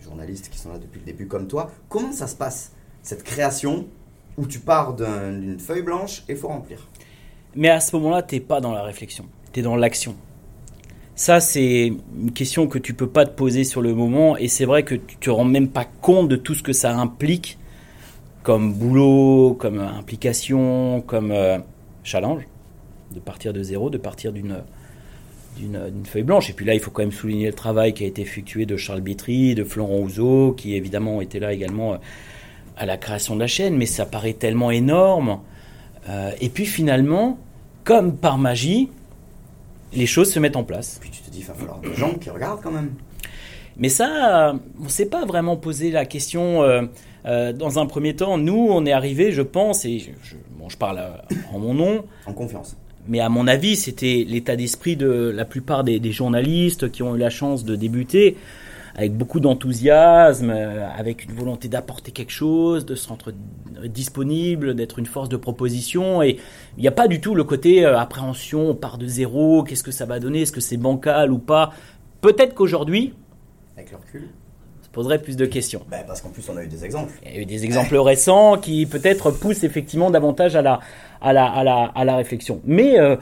journalistes qui sont là depuis le début comme toi. Comment ça se passe, cette création où tu pars d'un- d'une feuille blanche et faut remplir? Mais à ce moment-là, t'es pas dans la réflexion, tu es dans l'action. Ça, c'est une question que tu peux pas te poser sur le moment, et c'est vrai que tu te rends même pas compte de tout ce que ça implique comme boulot, comme euh, implication, comme euh, challenge, de partir de zéro, de partir d'une d'une d'une feuille blanche. Et puis là, il faut quand même souligner le travail qui a été effectué de Charles Bietri, de Florent Ouzo, qui évidemment était là également euh, à la création de la chaîne, mais ça paraît tellement énorme. Euh, et puis finalement, comme par magie, les choses se mettent en place. Puis tu te dis, il va falloir des gens qui regardent quand même. Mais ça, on ne s'est pas vraiment posé la question. euh, euh, dans un premier temps, nous, on est arrivé, je pense, et je, bon, je parle euh, en mon nom, En confiance. mais à mon avis, c'était l'état d'esprit de la plupart des, des journalistes qui ont eu la chance de débuter, avec beaucoup d'enthousiasme, euh, avec une volonté d'apporter quelque chose, de se rendre disponible, d'être une force de proposition. Et il n'y a pas du tout le côté euh, appréhension, on part de zéro, qu'est-ce que ça va donner, est-ce que c'est bancal ou pas. Peut-être qu'aujourd'hui, Avec le recul. ça poserait plus de questions. Ben, parce qu'en plus, on a eu des exemples. Il y a eu des exemples récents qui peut-être poussent effectivement davantage à la, à la, à la, à la réflexion. Mais euh,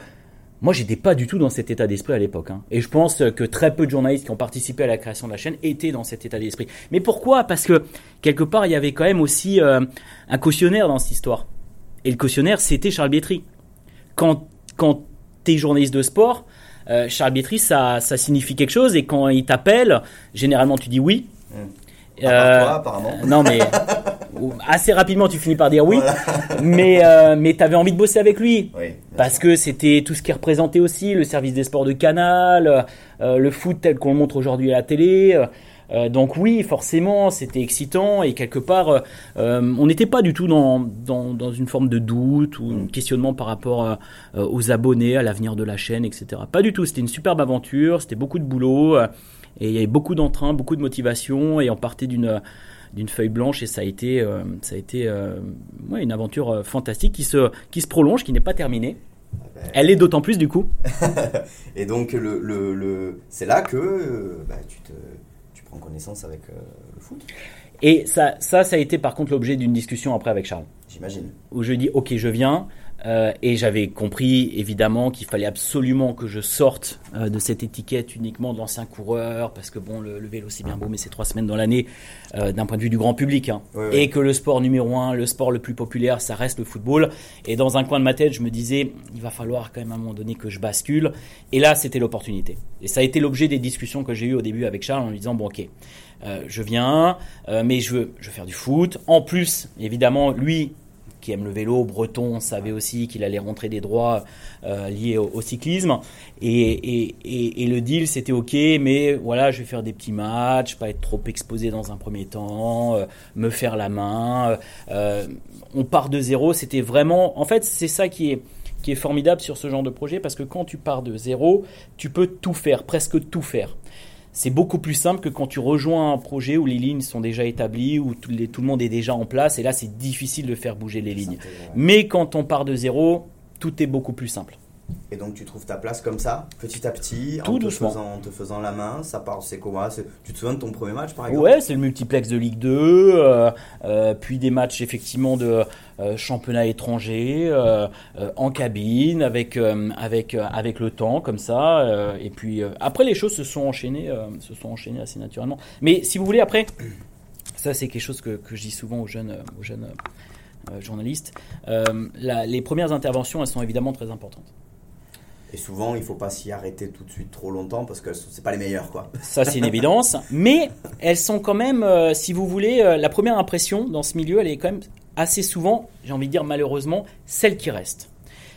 moi, j'étais pas du tout dans cet état d'esprit à l'époque. hein. Et je pense que très peu de journalistes qui ont participé à la création de la chaîne étaient dans cet état d'esprit. Mais pourquoi? Parce que quelque part, il y avait quand même aussi euh, un cautionnaire dans cette histoire. Et le cautionnaire, c'était Charles Bietri. Quand, quand tu es journaliste de sport, euh, Charles Bietri, ça, ça signifie quelque chose. Et quand il t'appelle, généralement, tu dis oui. À part Euh, toi, apparemment. non, mais assez rapidement, tu finis par dire oui. Mais, euh, mais tu avais envie de bosser avec lui. Oui. Parce que c'était tout ce qui représentait aussi le service des sports de Canal, euh, le foot tel qu'on le montre aujourd'hui à la télé. Euh, donc oui, forcément, c'était excitant et quelque part, euh, euh, on n'était pas du tout dans, dans, dans une forme de doute ou un questionnement par rapport euh, euh, aux abonnés, à l'avenir de la chaîne, etc. Pas du tout. C'était une superbe aventure, c'était beaucoup de boulot euh, et il y avait beaucoup d'entrain, beaucoup de motivation et on partait d'une d'une feuille blanche et ça a été euh, ça a été euh, ouais, une aventure euh, fantastique qui se qui se prolonge, qui n'est pas terminée. ben, Elle est d'autant plus du coup. Et donc, le, le, le- c'est là que bah, tu, te, tu prends connaissance avec le foot, Et ça, ça, ça a été par contre l'objet d'une discussion après avec Charles, j'imagine. où je dis ok, je viens. Euh, et j'avais compris évidemment qu'il fallait absolument que je sorte euh, de cette étiquette uniquement de l'ancien coureur, parce que bon, le, le vélo c'est bien beau, mais c'est trois semaines dans l'année euh, d'un point de vue du grand public. hein. Ouais, ouais. Et que le sport numéro un, le sport le plus populaire, ça reste le football. Et dans un coin de ma tête, je me disais, il va falloir quand même à un moment donné que je bascule. Et là, c'était l'opportunité. Et ça a été l'objet des discussions que j'ai eues au début avec Charles en lui disant, bon ok, je viens, mais je veux, je veux faire du foot. En plus, évidemment, lui qui aime le vélo, breton, savait aussi qu'il allait rentrer des droits euh, liés au, cyclisme. Et le deal, c'était OK, mais voilà, je vais faire des petits matchs, pas être trop exposé dans un premier temps, euh, me faire la main. euh, on part de zéro, c'était vraiment... En fait, c'est ça qui est, qui est formidable sur ce genre de projet, parce que quand tu pars de zéro, tu peux tout faire, presque tout faire c'est beaucoup plus simple que quand tu rejoins un projet où les lignes sont déjà établies, où tout, les- tout le monde est déjà en place, et là c'est difficile de faire bouger les lignes. Mais quand on part de zéro, tout est beaucoup plus simple. Et donc, tu trouves ta place comme ça, petit à petit, Tout en, te faisant, en te faisant la main. Ça part, c'est c'est- Tu te souviens de ton premier match, par exemple? Ouais, c'est le multiplex de Ligue 2, euh, euh, puis des matchs effectivement de euh, championnat étranger, en cabine, avec, avec, avec le temps, comme ça. et puis après, les choses se sont enchaînées, se sont enchaînées assez naturellement. Mais si vous voulez, après, ça c'est quelque chose que, que je dis souvent aux jeunes, aux jeunes journalistes. La- les premières interventions, elles sont évidemment très importantes. Et souvent, il faut pas s'y arrêter tout de suite trop longtemps parce que c'est pas les meilleurs, quoi. Ça, c'est une évidence. Mais elles sont quand même, euh, si vous voulez, euh, la première impression dans ce milieu, elle est quand même assez souvent, j'ai envie de dire malheureusement, celle qui reste.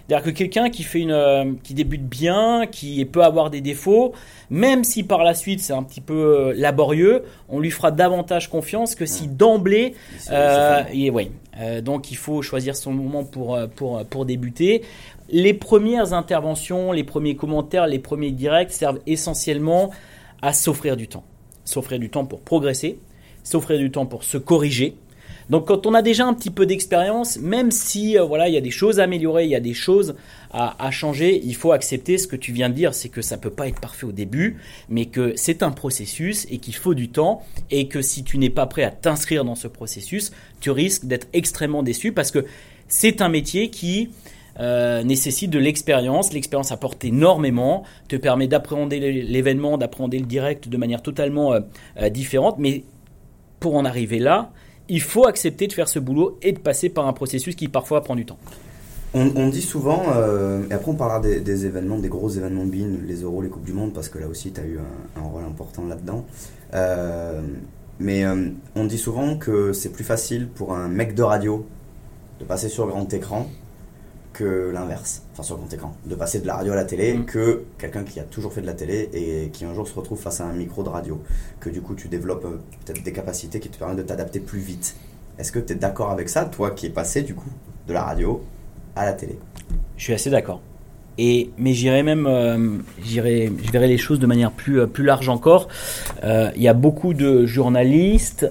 C'est-à-dire que quelqu'un qui fait une, euh, qui débute bien, qui peut avoir des défauts, même si par la suite c'est un petit peu laborieux, on lui fera davantage confiance que si d'emblée euh, fait- et ouais. Euh, donc il faut choisir son moment pour, pour, pour débuter. Les premières interventions, les premiers commentaires, les premiers directs servent essentiellement à s'offrir du temps. S'offrir du temps pour progresser, s'offrir du temps pour se corriger. Donc quand on a déjà un petit peu d'expérience, même si euh, voilà il y a des choses à améliorer, il y a des choses à, changer, il faut accepter ce que tu viens de dire, c'est que ça peut pas être parfait au début, mais que c'est un processus et qu'il faut du temps et que si tu n'es pas prêt à t'inscrire dans ce processus, tu risques d'être extrêmement déçu parce que c'est un métier qui euh, nécessite de l'expérience. L'expérience apporte énormément, te permet d'appréhender l'événement, d'appréhender le direct de manière totalement euh, euh, différente. Mais pour en arriver là, il faut accepter de faire ce boulot et de passer par un processus qui parfois prend du temps. On, dit souvent, et après on parlera des, événements, des gros événements BIN, les Euros, les Coupes du Monde, parce que là aussi tu as eu un, rôle important là-dedans. mais on dit souvent que c'est plus facile pour un mec de radio de passer sur grand écran que l'inverse, enfin sur grand écran, de passer de la radio à la télé, mm. que quelqu'un qui a toujours fait de la télé et qui un jour se retrouve face à un micro de radio, que du coup tu développes euh, peut-être des capacités qui te permettent de t'adapter plus vite. Est-ce que tu es d'accord avec ça, toi qui es passé du coup de la radio à la télé? Je suis assez d'accord. Et mais j'irai même, euh, j'irai, je verrai les choses de manière plus euh, plus large encore. Il y a beaucoup de journalistes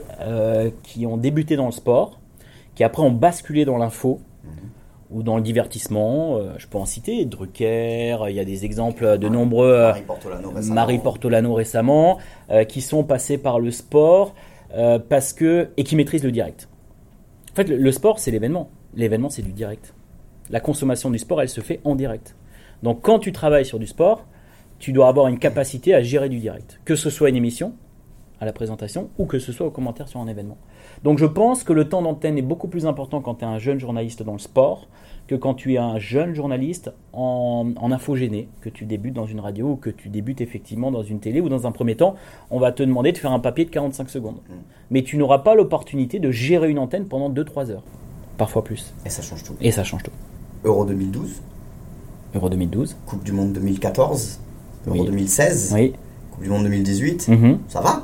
qui ont débuté dans le sport, qui après ont basculé dans l'info ou dans le divertissement. Euh, je peux en citer Drucker, il y a des exemples de nombreux. Euh, Marie Portolano récemment, Marie Portolano récemment euh, qui sont passés par le sport parce que et qui maîtrisent le direct. En fait, le, sport, c'est l'événement. L'événement, c'est du direct. La consommation du sport, elle se fait en direct. Donc, quand tu travailles sur du sport, tu dois avoir une capacité à gérer du direct. Que ce soit une émission, à la présentation, ou que ce soit au commentaire sur un événement. Donc je pense que le temps d'antenne est beaucoup plus important quand tu es un jeune journaliste dans le sport que quand tu es un jeune journaliste en, en infogéné, que tu débutes dans une radio ou que tu débutes effectivement dans une télé ou dans un premier temps, on va te demander de faire un papier de 45 secondes. Mm. Mais tu n'auras pas l'opportunité de gérer une antenne pendant 2-3 heures, parfois plus. Et ça change tout. Et ça change tout. Euro 2012 Euro 2012. Coupe du Monde 2014 Euro 2016 Oui. Coupe du Monde 2018 mm-hmm. Ça va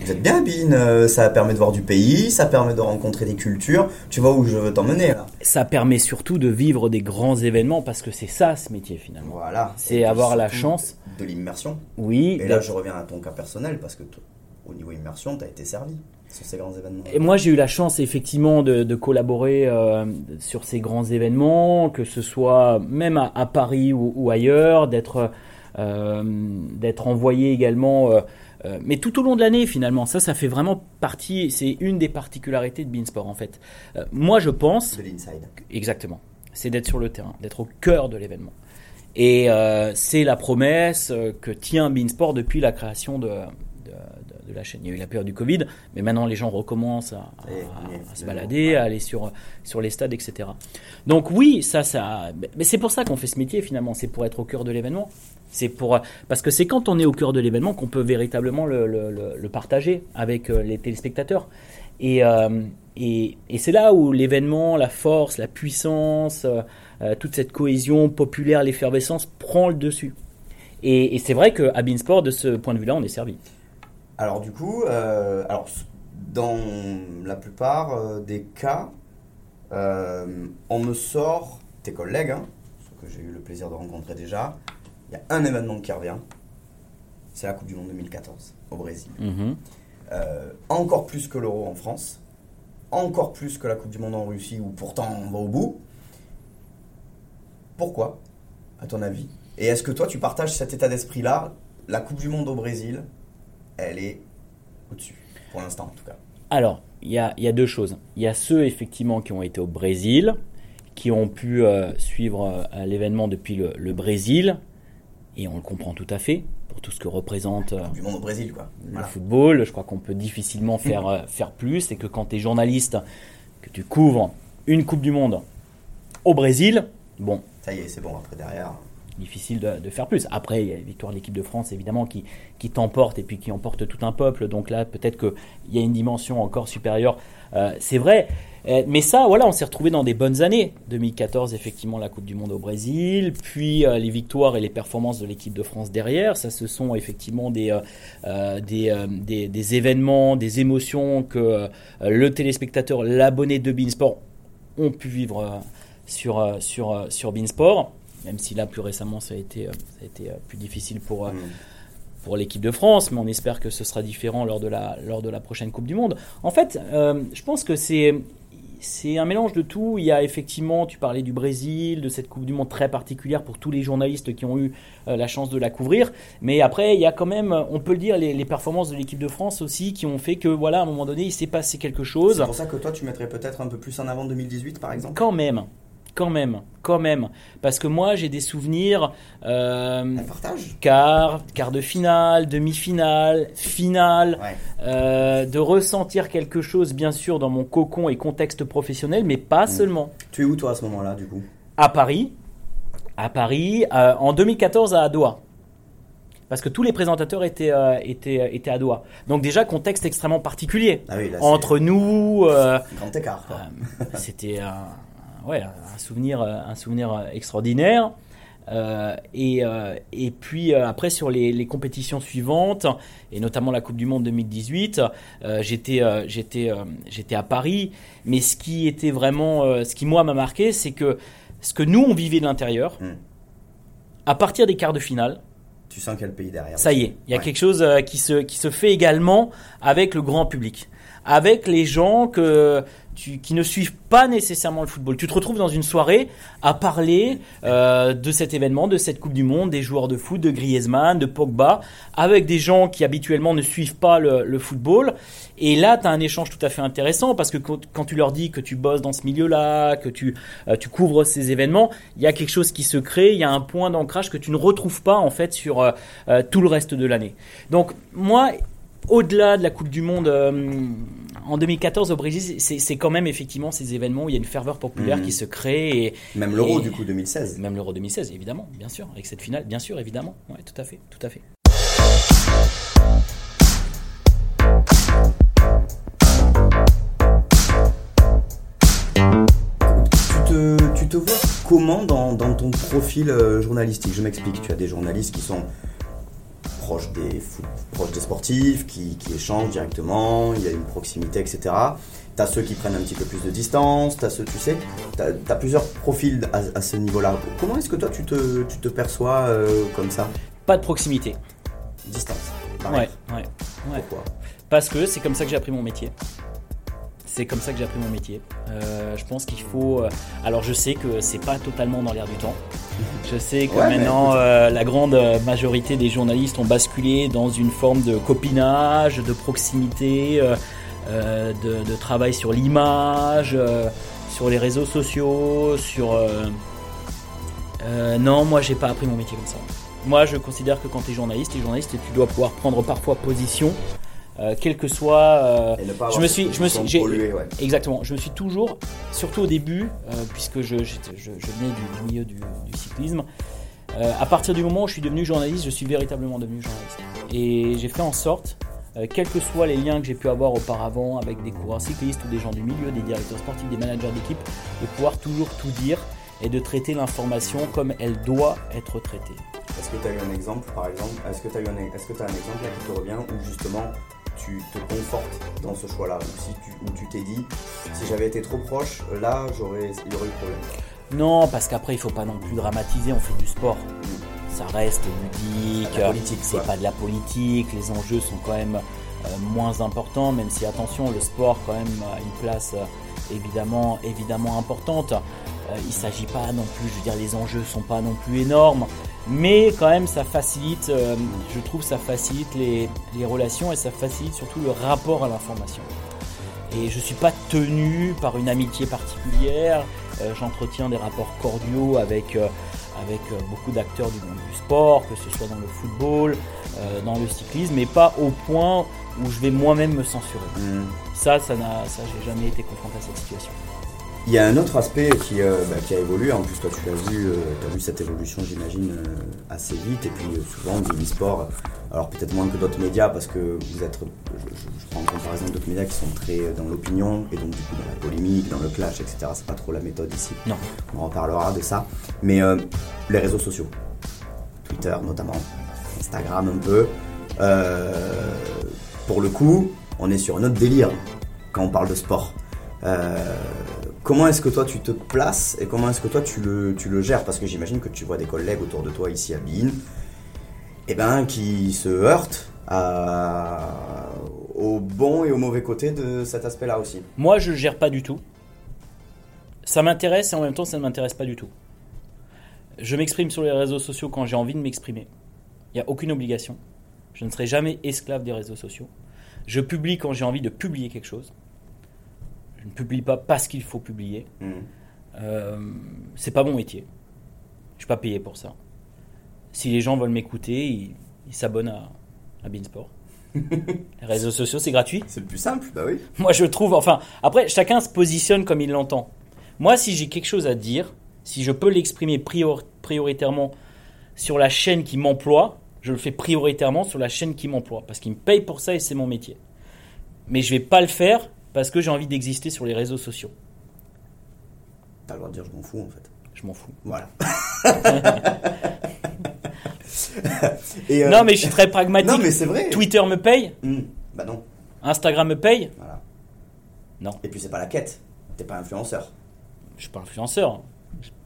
vous êtes bien, Bin. Euh, ça permet de voir du pays, ça permet de rencontrer des cultures. Tu vois où je veux t'emmener là Ça permet surtout de vivre des grands événements parce que c'est ça ce métier finalement. Voilà. C'est avoir la chance. De l'immersion. Oui. Et là, je reviens à ton cas personnel parce que au niveau immersion, tu as été servi sur ces grands événements. Et moi, j'ai eu la chance effectivement de, collaborer euh, sur ces grands événements, que ce soit même à, Paris ou, ailleurs, d'être euh, d'être envoyé également euh, mais tout au long de l'année, finalement, ça, ça fait vraiment partie, c'est une des particularités de Beansport, en fait. Euh, moi, je pense. De l'inside. Exactement. C'est d'être sur le terrain, d'être au cœur de l'événement. Et euh, c'est la promesse que tient Beansport depuis la création de, de, la chaîne. Il y a eu la période du Covid, mais maintenant les gens recommencent à, se balader, à aller sur, sur les stades, etc. Donc oui, ça, ça, mais c'est pour ça qu'on fait ce métier finalement, c'est pour être au cœur de l'événement. C'est pour parce que c'est quand on est au cœur de l'événement qu'on peut véritablement le, partager avec euh, les téléspectateurs. Et, euh, et, et c'est là où l'événement, la force, la puissance, euh, toute cette cohésion populaire, l'effervescence prend le dessus. Et, c'est vrai qu'à Beansport, de ce point de vue-là, on est servi. Alors du coup, alors dans la plupart des cas, on me sort tes collègues, hein, que j'ai eu le plaisir de rencontrer déjà, il y a un événement qui revient, c'est la Coupe du Monde 2014 au Brésil. Mhm. Euh, encore plus que l'Euro en France, encore plus que la Coupe du Monde en Russie où pourtant on va au bout. Pourquoi, à ton avis? Et est-ce que toi tu partages cet état d'esprit-là? La Coupe du Monde au Brésil, elle est au-dessus, pour l'instant en tout cas. Alors, il y a, y a, deux choses. Il y a ceux effectivement qui ont été au Brésil, qui ont pu euh, suivre euh, l'événement depuis le, le Brésil, et on le comprend tout à fait pour tout ce que représente euh, du monde au Brésil quoi. le football. Je crois qu'on peut difficilement faire euh, faire plus et que quand tu es journaliste, que tu couvres une Coupe du Monde au Brésil, bon. Ça y est, c'est bon après derrière. Difficile de, faire plus. Après, il y a la victoire de l'équipe de France évidemment qui, qui t'emporte et puis qui emporte tout un peuple. Donc là, peut-être qu'il y a une dimension encore supérieure. Euh, c'est vrai. Euh, mais ça, voilà, on s'est retrouvé dans des bonnes années. 2014, effectivement, la Coupe du Monde au Brésil, puis euh, les victoires et les performances de l'équipe de France derrière. Ça, ce sont effectivement des, euh, des, des, événements, des émotions que le téléspectateur, l'abonné de Beansport ont pu vivre sur, sur, sur Beansport. Même si là, plus récemment, ça a été, ça a été plus difficile pour, mmh pour l'équipe de France, mais on espère que ce sera différent lors de la, lors de la prochaine Coupe du Monde. En fait, euh, je pense que c'est c'est un mélange de tout. Il y a effectivement, tu parlais du Brésil, de cette Coupe du Monde très particulière pour tous les journalistes qui ont eu euh, la chance de la couvrir. Mais après, il y a quand même, on peut le dire, les, les performances de l'équipe de France aussi qui ont fait que, voilà, à un moment donné, il s'est passé quelque chose. C'est pour ça que toi, tu mettrais peut-être un peu plus en avant 2018, par exemple Quand même. Quand même, quand même. Parce que moi, j'ai des souvenirs. Euh, quart, quart de finale, demi-finale, finale, Ouais. euh, de ressentir quelque chose, bien sûr, dans mon cocon et contexte professionnel, mais pas seulement. Tu es où, toi, à ce moment-là, du coup? À Paris, à Paris, euh, en 2014 à Doha. Parce que tous les présentateurs étaient, étaient, étaient à Doha. Donc déjà, contexte extrêmement particulier. Ah oui, là, Entre nous, grand écart, quoi. c'était un, ouais, un souvenir, un souvenir extraordinaire. Euh, et, euh, et puis euh, après sur les, les compétitions suivantes et notamment la Coupe du Monde 2018, euh, j'étais j'étais à Paris. Mais ce qui était vraiment, ce qui moi m'a marqué, c'est que ce que nous on vivait de l'intérieur, Mm. à partir des quarts de finale, Tu sens qu'il y a le pays derrière. ça y est, il y a Ouais. quelque chose qui se, qui se fait également avec le grand public, avec les gens que qui ne suivent pas nécessairement le football. Tu te retrouves dans une soirée à parler euh, de cet événement, de cette Coupe du Monde, des joueurs de foot, de Griezmann, de Pogba, avec des gens qui habituellement ne suivent pas le, football. Et là, tu as un échange tout à fait intéressant parce que quand, tu leur dis que tu bosses dans ce milieu-là, que tu, euh, tu couvres ces événements, il y a quelque chose qui se crée, il y a un point d'ancrage que tu ne retrouves pas en fait sur euh, tout le reste de l'année. Donc moi, au-delà de la Coupe du Monde euh, en 2014 au Brésil, c'est quand même effectivement ces événements où il y a une ferveur populaire Mhm. qui se crée et Même l'Euro, du coup, 2016. même l'Euro 2016 évidemment, bien sûr, avec cette finale, bien sûr, évidemment, ouais, tout à fait, tout à fait. Tu te, tu te vois comment dans, dans ton profil euh, journalistique? Je m'explique, tu as des journalistes qui sont proches des, proches des sportifs, qui, qui échangent directement, il y a une proximité, etc. Tu as ceux qui prennent un petit peu plus de distance, tu as ceux, tu sais, tu as, plusieurs profils à, à ce niveau-là. Comment est-ce que toi tu te, tu te perçois euh, comme ça? Pas de proximité. Distance. Ouais, ouais. ouais. Pourquoi? Parce que c'est comme ça que j'ai appris mon métier. C'est comme ça que j'ai appris mon métier. Euh, je pense qu'il faut. euh, alors je sais que c'est pas totalement dans l'air du temps. Je sais que Ouais, maintenant euh, la grande majorité des journalistes ont basculé dans une forme de copinage, de proximité, euh, de, de travail sur l'image, sur les réseaux sociaux, sur. non, moi j'ai pas appris mon métier comme ça. Moi je considère que quand tu es journaliste, tu es journaliste et tu dois pouvoir prendre parfois position, euh, quel que soit. euh, je me suis, je me suis, ouais. exactement. Je me suis toujours, surtout au début, euh, puisque je, j'étais- je, je venais du, du milieu du, du cyclisme. à partir du moment où je suis devenu journaliste, je suis véritablement devenu journaliste. Et j'ai fait en sorte, quels que soient les liens que j'ai pu avoir auparavant avec des coureurs cyclistes ou des gens du milieu, des directeurs sportifs, des managers d'équipe, de pouvoir toujours tout dire et de traiter l'information comme elle doit être traitée. Est-ce que tu as eu un exemple, par exemple? Est-ce que tu as eu un, est-ce que tu as un exemple là qui te revient où justement tu te confortes dans ce choix-là Ou si tu, où tu t'es dit, si j'avais été trop proche, là, j'aurais, il y aurait eu problème. Non, parce qu'après, il faut pas non plus dramatiser, on fait du sport. Ça reste ludique, la politique, c'est quoi. pas de la politique, les enjeux sont quand même euh, moins importants, même si, attention, le sport quand même a une place euh, évidemment, évidemment importante. Euh, il s'agit pas non plus, je veux dire, les enjeux sont pas non plus énormes, mais quand même, ça facilite, euh, je trouve, ça facilite les, les relations et ça facilite surtout le rapport à l'information. Et je suis pas tenu par une amitié particulière. Euh, J'entretiens des rapports cordiaux avec, euh, avec beaucoup d'acteurs du monde du sport, que ce soit dans le football, dans le cyclisme, mais pas au point où je vais moi-même me censurer. Hmm. Ça, ça n'a, ça, j'ai jamais été confronté à cette situation. Il y a un autre aspect qui, euh, bah, qui a évolué. En plus, toi, tu l'as vu, tu as vu cette évolution, j'imagine, euh, assez vite. Et puis, euh, souvent, on sport alors peut-être moins que d'autres médias, parce que vous êtes, je, prends en comparaison d'autres médias qui sont très euh, dans l'opinion, et donc du coup dans la polémique, dans le clash, etc. C'est pas trop la méthode ici. Non. On en reparlera de ça. Mais euh, les réseaux sociaux, Twitter notamment, Instagram un peu, euh, pour le coup, on est sur un autre délire quand on parle de sport. Euh, comment est-ce que toi tu te places et comment est-ce que toi tu le, tu le gères? Parce que j'imagine que tu vois des collègues autour de toi ici à Bean eh ben, qui se heurte à, au bon et au mauvais côté de cet aspect-là aussi. Moi, je le gère pas du tout. Ça m'intéresse et en même temps, ça ne m'intéresse pas du tout. Je m'exprime sur les réseaux sociaux quand j'ai envie de m'exprimer. Il n'y a aucune obligation. Je ne serai jamais esclave des réseaux sociaux. Je publie quand j'ai envie de publier quelque chose. Je ne publie pas parce qu'il faut publier. Mhm. Euh, c'est pas mon métier. Je suis pas payé pour ça. Si les gens veulent m'écouter, ils s'abonnent à, à Beansport. les réseaux sociaux, c'est gratuit. C'est le plus simple, bah oui. Moi, je trouve, enfin, après, chacun se positionne comme il l'entend. Moi, si j'ai quelque chose à dire, si je peux l'exprimer prior- prioritairement sur la chaîne qui m'emploie, je le fais prioritairement sur la chaîne qui m'emploie, parce qu'ils me payent pour ça et c'est mon métier. Mais je vais pas le faire parce que j'ai envie d'exister sur les réseaux sociaux. T'as le droit de dire je m'en fous en fait. Je m'en fous. Voilà. Et, euh, Non, mais je suis très pragmatique. non, mais c'est vrai. Twitter me paye, Hmm, Bah non. Instagram me paye. Voilà. Non. Et puis c'est pas la quête. T'es pas influenceur. Je suis pas influenceur.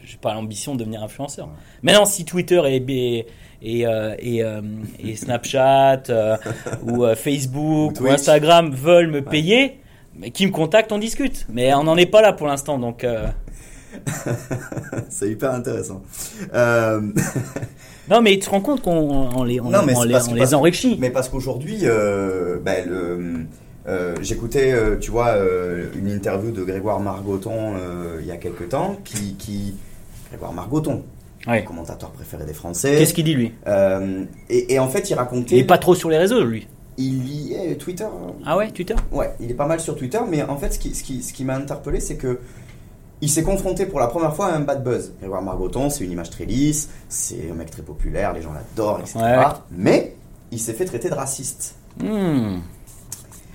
J'ai pas l'ambition de devenir influenceur. Maintenant, si Twitter et, et, et, euh, et, euh, et Snapchat ou Facebook Ou. Instagram veulent me payer, mais qui me contactent, on discute. Mais on n'en est pas là pour l'instant, donc euh, c'est hyper intéressant. Euh, non. Mais tu te rends compte qu'on on les, on, Non, les, on les enrichit. mais parce qu'aujourd'hui, euh, ben, j'écoutais, tu vois, une interview de Grégoire Margoton il y a quelques temps, qui, qui Grégoire Margoton, Ouais. commentateur préféré des Français. Qu'est-ce qu'il dit lui? Euh, et, et en fait, il Il racontait. est pas trop sur les réseaux, lui. Il y est Twitter. hein. Ah ouais, Twitter? Ouais, il est pas mal sur Twitter, mais en fait, ce qui, ce qui, ce qui m'a interpellé, c'est que il s'est confronté pour la première fois à un bad buzz. Grégoire Margoton, c'est une image très lisse, c'est un mec très populaire, les gens l'adorent, etc. Ouais. Mais il s'est fait traiter de raciste. Hmm.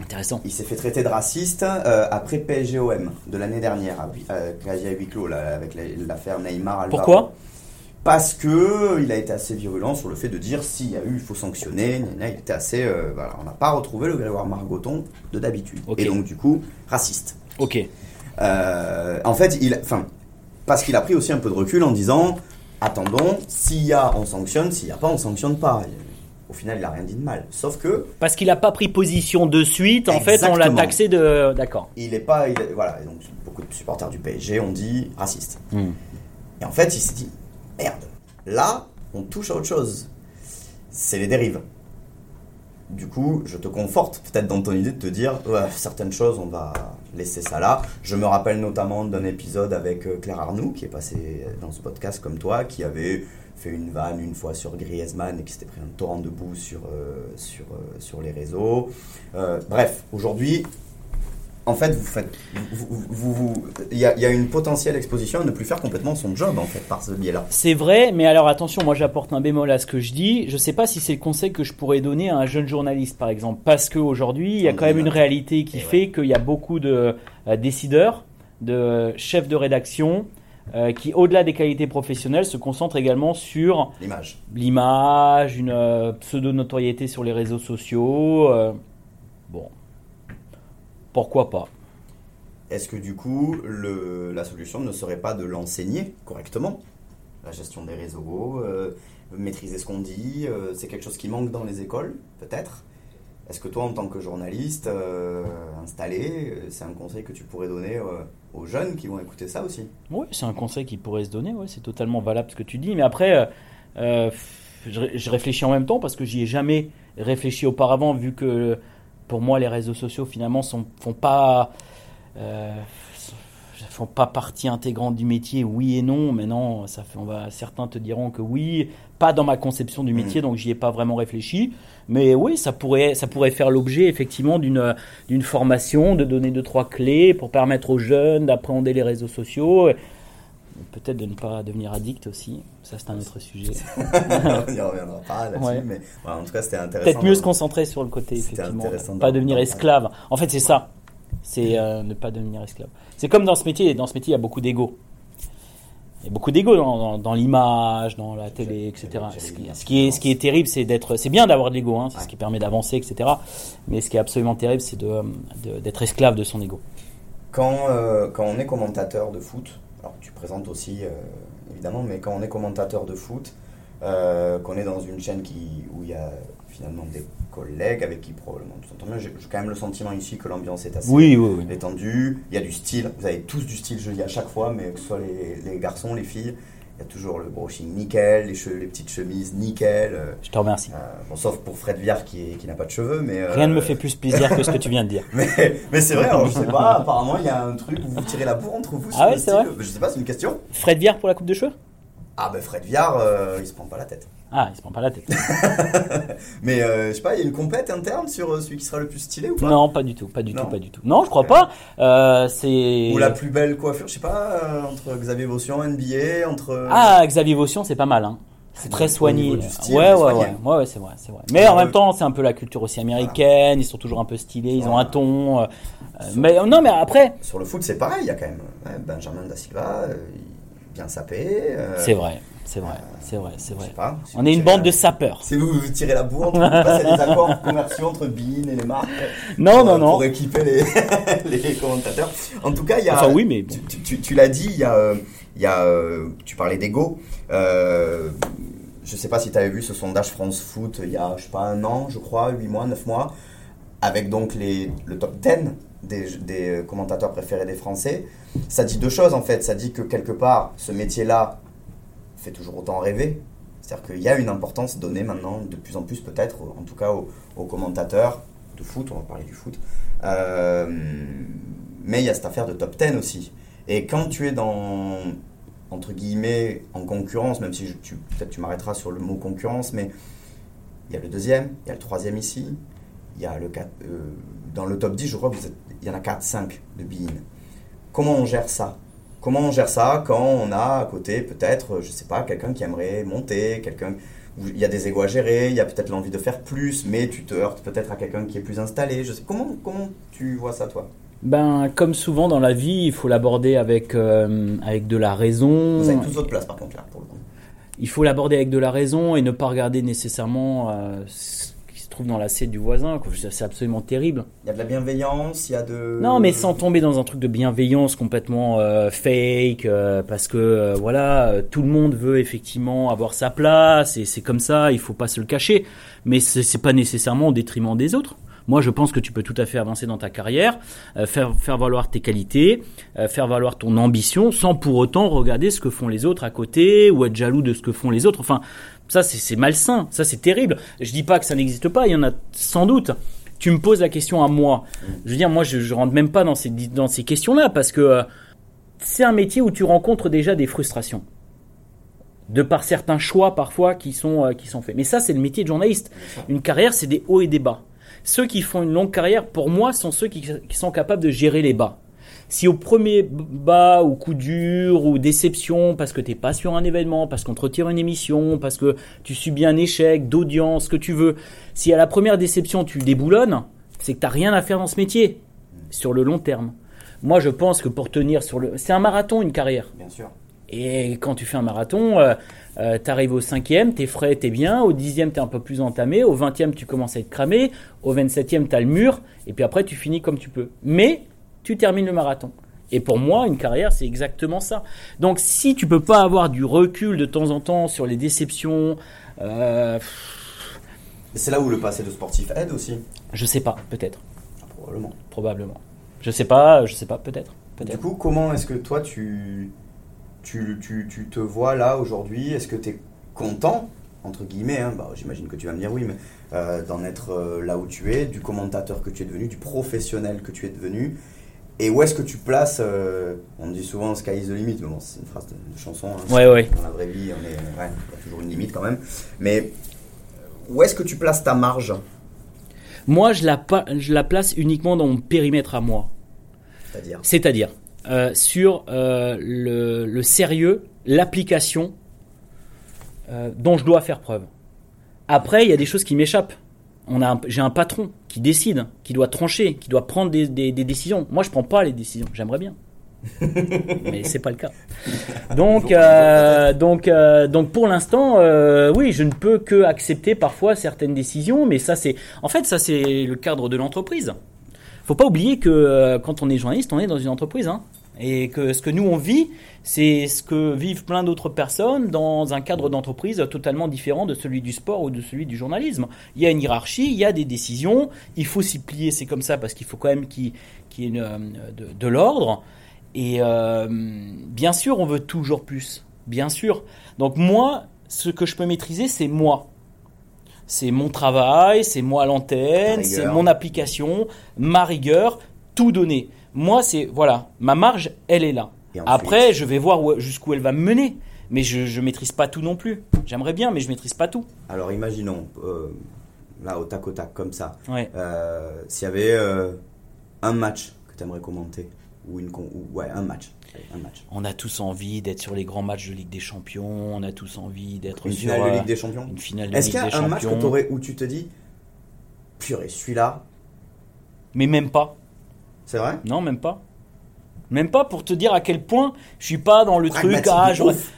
Intéressant. Il s'est fait traiter de raciste euh, après PSGOM de l'année dernière, à, euh, quasi à huis clos, là, avec la- l'affaire Neymar. Alvaro. Pourquoi? Parce que il a été assez virulent sur le fait de dire s'il y a eu, il faut sanctionner. Il était assez. euh, voilà, on n'a pas retrouvé le Grégoire Margoton de d'habitude. Et donc, du coup, raciste. Ok. Euh, en fait, il, enfin, parce qu'il a pris aussi un peu de recul en disant attendons, s'il y a, on sanctionne, s'il n'y a pas, on sanctionne pas. Au final, il a rien dit de mal. Sauf que Parce qu'il a pas pris position de suite, en fait, on l'a taxé de. D'accord. il est pas, il est- voilà. Et donc, beaucoup de supporters du PSG ont dit raciste. Hmm. Et en fait, il s'est dit merde. Là, on touche à autre chose. C'est les dérives. Du coup, je te conforte peut-être dans ton idée de te dire ouais, certaines choses, on va laisser ça là. Je me rappelle notamment d'un épisode avec euh, Claire Arnoux qui est passée dans ce podcast comme toi, qui avait fait une vanne une fois sur Griezmann et qui s'était pris un torrent de boue sur, euh, sur, euh, sur les réseaux. Bref, aujourd'hui, en fait, vous faites, vous, il y, a, il y a une potentielle exposition à ne plus faire complètement son job en fait par ce biais-là. C'est vrai, mais alors attention, moi j'apporte un bémol à ce que je dis. Je sais pas si c'est le conseil que je pourrais donner à un jeune journaliste, par exemple, parce qu'aujourd'hui, il y a quand même une réalité qui fait qu'il y a beaucoup de euh, décideurs, de chefs de rédaction, euh, qui, au-delà des qualités professionnelles, se concentrent également sur L'image. l'image, une euh, pseudo-notoriété sur les réseaux sociaux. euh, bon, pourquoi pas? Est-ce que du coup, le, la solution ne serait pas de l'enseigner correctement? La gestion des réseaux, euh, maîtriser ce qu'on dit, euh, c'est quelque chose qui manque dans les écoles, peut-être? Est-ce que toi, en tant que journaliste euh, installé, c'est un conseil que tu pourrais donner aux jeunes qui vont écouter ça aussi? Oui, c'est un conseil qui pourrait se donner, ouais, c'est totalement valable ce que tu dis. Mais après, je réfléchis en même temps parce que j'y ai jamais réfléchi auparavant, vu que pour moi, les réseaux sociaux finalement font pas. euh, font pas partie intégrante du métier, oui et non. Maintenant, ça fait, on va, certains te diront que oui, pas dans ma conception du métier, donc j'y ai pas vraiment réfléchi. Mais oui, ça pourrait, ça pourrait faire l'objet effectivement d'une d'une formation, de donner deux trois clés pour permettre aux jeunes d'appréhender les réseaux sociaux. Peut-être de ne pas devenir addict aussi. Ça, c'est un autre sujet. On n'y reviendra pas là-dessus, Ouais. mais en tout cas, c'était intéressant. Peut-être mieux se concentrer sur le côté, effectivement. intéressant Pas devenir esclave. En fait, c'est ça. C'est euh, ne pas devenir esclave. C'est comme dans ce métier. Dans ce métier, il y a beaucoup d'ego. Il y a beaucoup d'ego dans, dans- dans l'image, dans la télé, etc. Ce qui, dire, ce qui est, ce qui est terrible, c'est d'être. C'est bien d'avoir de l'ego, hein, c'est Ouais. ce qui permet d'avancer, etc. Mais ce qui est absolument terrible, c'est de, de- d'être esclave de son ego. Quand, euh, quand on est commentateur de foot, alors tu présentes aussi euh, évidemment, mais quand on est commentateur de foot, euh, qu'on est dans une chaîne qui, où il y a finalement des collègues avec qui probablement tout s'entend bien. J'ai j'ai quand même le sentiment ici que l'ambiance est assez Oui, oui, oui. détendue. Il y a du style. Vous avez tous du style, je le dis à chaque fois, mais que ce soit les, les garçons, les filles, il y a toujours le brushing nickel, les, che- les petites chemises nickel. euh, Je te remercie. euh, bon, sauf pour Fred Viard qui, qui n'a pas de cheveux, mais euh, Rien ne me fait plus plaisir que ce que tu viens de dire. Mais, mais c'est vrai, alors je sais pas. Apparemment, il y a un truc où vous tirez la bourre entre vous. Ah ouais, c'est vrai Je sais pas, c'est une question. Fred Viard pour la coupe de cheveux? Ah ben Fred Viard, il se prend pas la tête. Ah, il se prend pas la tête. Mais euh, je sais pas, il y a une compète interne sur euh, celui qui sera le plus stylé ou pas? Non, pas du tout, pas du Non. tout, pas du tout. Non, je crois pas. Euh, c'est. Ou la plus belle coiffure, je sais pas, euh, entre Xavier Vaution, NBA, entre. Ah, Xavier Vaution, c'est pas mal. Hein. C'est très soigné. du style, ouais, ouais, ouais, ouais, ouais, c'est vrai, c'est vrai. Mais en même temps, c'est un peu la culture aussi américaine. Ils sont toujours un peu stylés. Ils ont un ton. euh, mais non, mais après, Sur le foot, c'est pareil, il y a quand même Benjamin Da Silva, bien sapé. c'est vrai, c'est vrai, c'est vrai, c'est vrai. sais pas. si On est une bande la- de sapeurs. Si vous, vous tirez la bourre, vous, passez des accords commerciaux entre Bean et les marques. Non, pour, non, non. Pour équiper les, les commentateurs. En tout cas, il y a. Enfin, oui, mais bon. Tu, tu- tu- tu l'as dit, il y a. euh, il y a euh, tu parlais d'ego. Euh, je sais pas si tu avais vu ce sondage France Foot il y a, je sais pas, un an, je crois, 8 mois, 9 mois, avec donc les, le top 10 des, des commentateurs préférés des Français. Ça dit deux choses en fait. Ça dit que quelque part, ce métier-là fait toujours autant rêver. C'est-à-dire qu'il y a une importance donnée maintenant, de plus en plus peut-être, en tout cas aux, commentateurs de foot, on va parler du foot. Euh, mais il y a cette affaire de top 10 aussi. Et quand tu es dans, entre guillemets, en concurrence, même si tu, peut-être tu m'arrêteras sur le mot concurrence, mais il y a le deuxième, il y a le troisième ici, il y a le quatre- euh, dans le top 10, je crois qu'il y en a 4-5 de Bein. Comment on gère ça? Comment on gère ça quand on a à côté peut-être, je sais pas, quelqu'un qui aimerait monter, quelqu'un où il y a des égos à gérer, il y a peut-être l'envie de faire plus, mais tu te heurtes peut-être à quelqu'un qui est plus installé. Je sais comment comment tu vois ça toi? Ben, comme souvent dans la vie, il faut l'aborder avec, euh, avec de la raison. Vous avez tous votre place par contre là pour le coup. Il faut l'aborder avec de la raison et ne pas regarder nécessairement euh, dans l'assiette du voisin. C'est absolument terrible. Il y a de la bienveillance, il y a de Non, mais sans tomber dans un truc de bienveillance complètement euh, fake, euh, parce que euh, voilà, tout le monde veut effectivement avoir sa place et c'est comme ça, il faut pas se le cacher. Mais c'est c'est pas nécessairement au détriment des autres. Moi, je pense que tu peux tout à fait avancer dans ta carrière, euh, faire faire valoir tes qualités, euh, faire valoir ton ambition, sans pour autant regarder ce que font les autres à côté ou être jaloux de ce que font les autres. Enfin, ça c'est malsain, ça c'est terrible. Je dis pas que ça n'existe pas, il y en a sans doute tu me poses la question à moi. Je veux dire, moi, je, je rentre même pas dans ces, dans ces questions-là parce que euh, c'est un métier où tu rencontres déjà des frustrations. De par certains choix parfois qui sont, euh, qui sont faits. Mais ça, c'est le métier de journaliste. Une carrière, c'est des hauts et des bas. Ceux qui font une longue carrière, pour moi, sont ceux qui sont capables de gérer les bas. Si au premier bas ou coup dur ou déception parce que t'es pas sur un événement, parce qu'on te retire une émission, parce que tu subis un échec d'audience, ce que tu veux, si à la première déception tu déboulonnes, c'est que t'as rien à faire dans ce métier sur le long terme. Moi, je pense que pour tenir sur le, c'est un marathon, une carrière. Bien sûr. Et quand tu fais un marathon, euh, euh, t'arrives au cinquième, t'es frais, t'es bien. Au dixième, t'es un peu plus entamé. Au vingtième, tu commences à être cramé. Au vingt-septième, t'as le mur. Et puis après, tu finis comme tu peux. Mais tu termines le marathon. Et pour moi, une carrière, c'est exactement ça. Donc, si tu peux pas avoir du recul de temps en temps sur les déceptions, euh, c'est là où le passé de sportif aide aussi, je sais pas, peut-être, probablement. probablement. Je sais pas, je sais pas, peut-être, Du coup, comment est-ce que toi tu, tu, tu, tu te vois là aujourd'hui? Est-ce que tu es content, entre guillemets, hein, bah, j'imagine que tu vas me dire oui, mais euh, d'en être euh, là où tu es, du commentateur que tu es devenu, du professionnel que tu es devenu? Et où est-ce que tu places euh, On dit souvent sky is the limit, mais bon, c'est une phrase de, de chanson. hein, Ouais, ouais. Dans la vraie vie, on est, ouais, y a toujours une limite quand même. Mais où est-ce que tu places ta marge? Moi, je la, pa- je la place uniquement dans mon périmètre à moi. C'est-à-dire? C'est-à-dire euh, sur euh, le, le sérieux, l'application euh, dont je dois faire preuve. Après, il y a des choses qui m'échappent. J'ai un patron qui décide, qui doit trancher, qui doit prendre des, des- des décisions. Moi, je prends pas les décisions. J'aimerais bien. Mais c'est pas le cas. Donc, euh, donc, euh, donc pour l'instant, euh, oui, je ne peux que accepter parfois certaines décisions, mais ça c'est, en fait, ça c'est le cadre de l'entreprise. Faut pas oublier que quand on est journaliste, on est dans une entreprise, hein. Et que ce que nous on vit, c'est ce que vivent plein d'autres personnes dans un cadre d'entreprise totalement différent de celui du sport ou de celui du journalisme. Il y a une hiérarchie, il y a des décisions, il faut s'y plier, c'est comme ça parce qu'il faut quand même qu'il y ait une, euh, de, de l'ordre. Et euh, bien sûr, on veut toujours plus, bien sûr. Donc moi, ce que je peux maîtriser, c'est moi. C'est mon travail, c'est moi à l'antenne, c'est mon application, ma rigueur, tout donner. Moi, c'est voilà, ma marge, elle est là. Ensuite Après, je vais voir où- jusqu'où elle va me mener. Mais je ne maîtrise pas tout non plus. J'aimerais bien, mais je maîtrise pas tout. Alors imaginons, euh, là au tac au tac, comme ça, Ouais. euh, s'il y avait euh, un match que tu aimerais commenter, ou une ou, ouais, un match. Un match. On a tous envie d'être sur les grands matchs de Ligue des Champions. On a tous envie d'être Une sur finale de Ligue des Champions une finale de Est-ce Ligue qu'il y a un match que où tu te dis, purée, celui-là, Mais même pas. C'est vrai Non, même pas. Même pas pour te dire à quel point je suis pas dans le truc. Ah.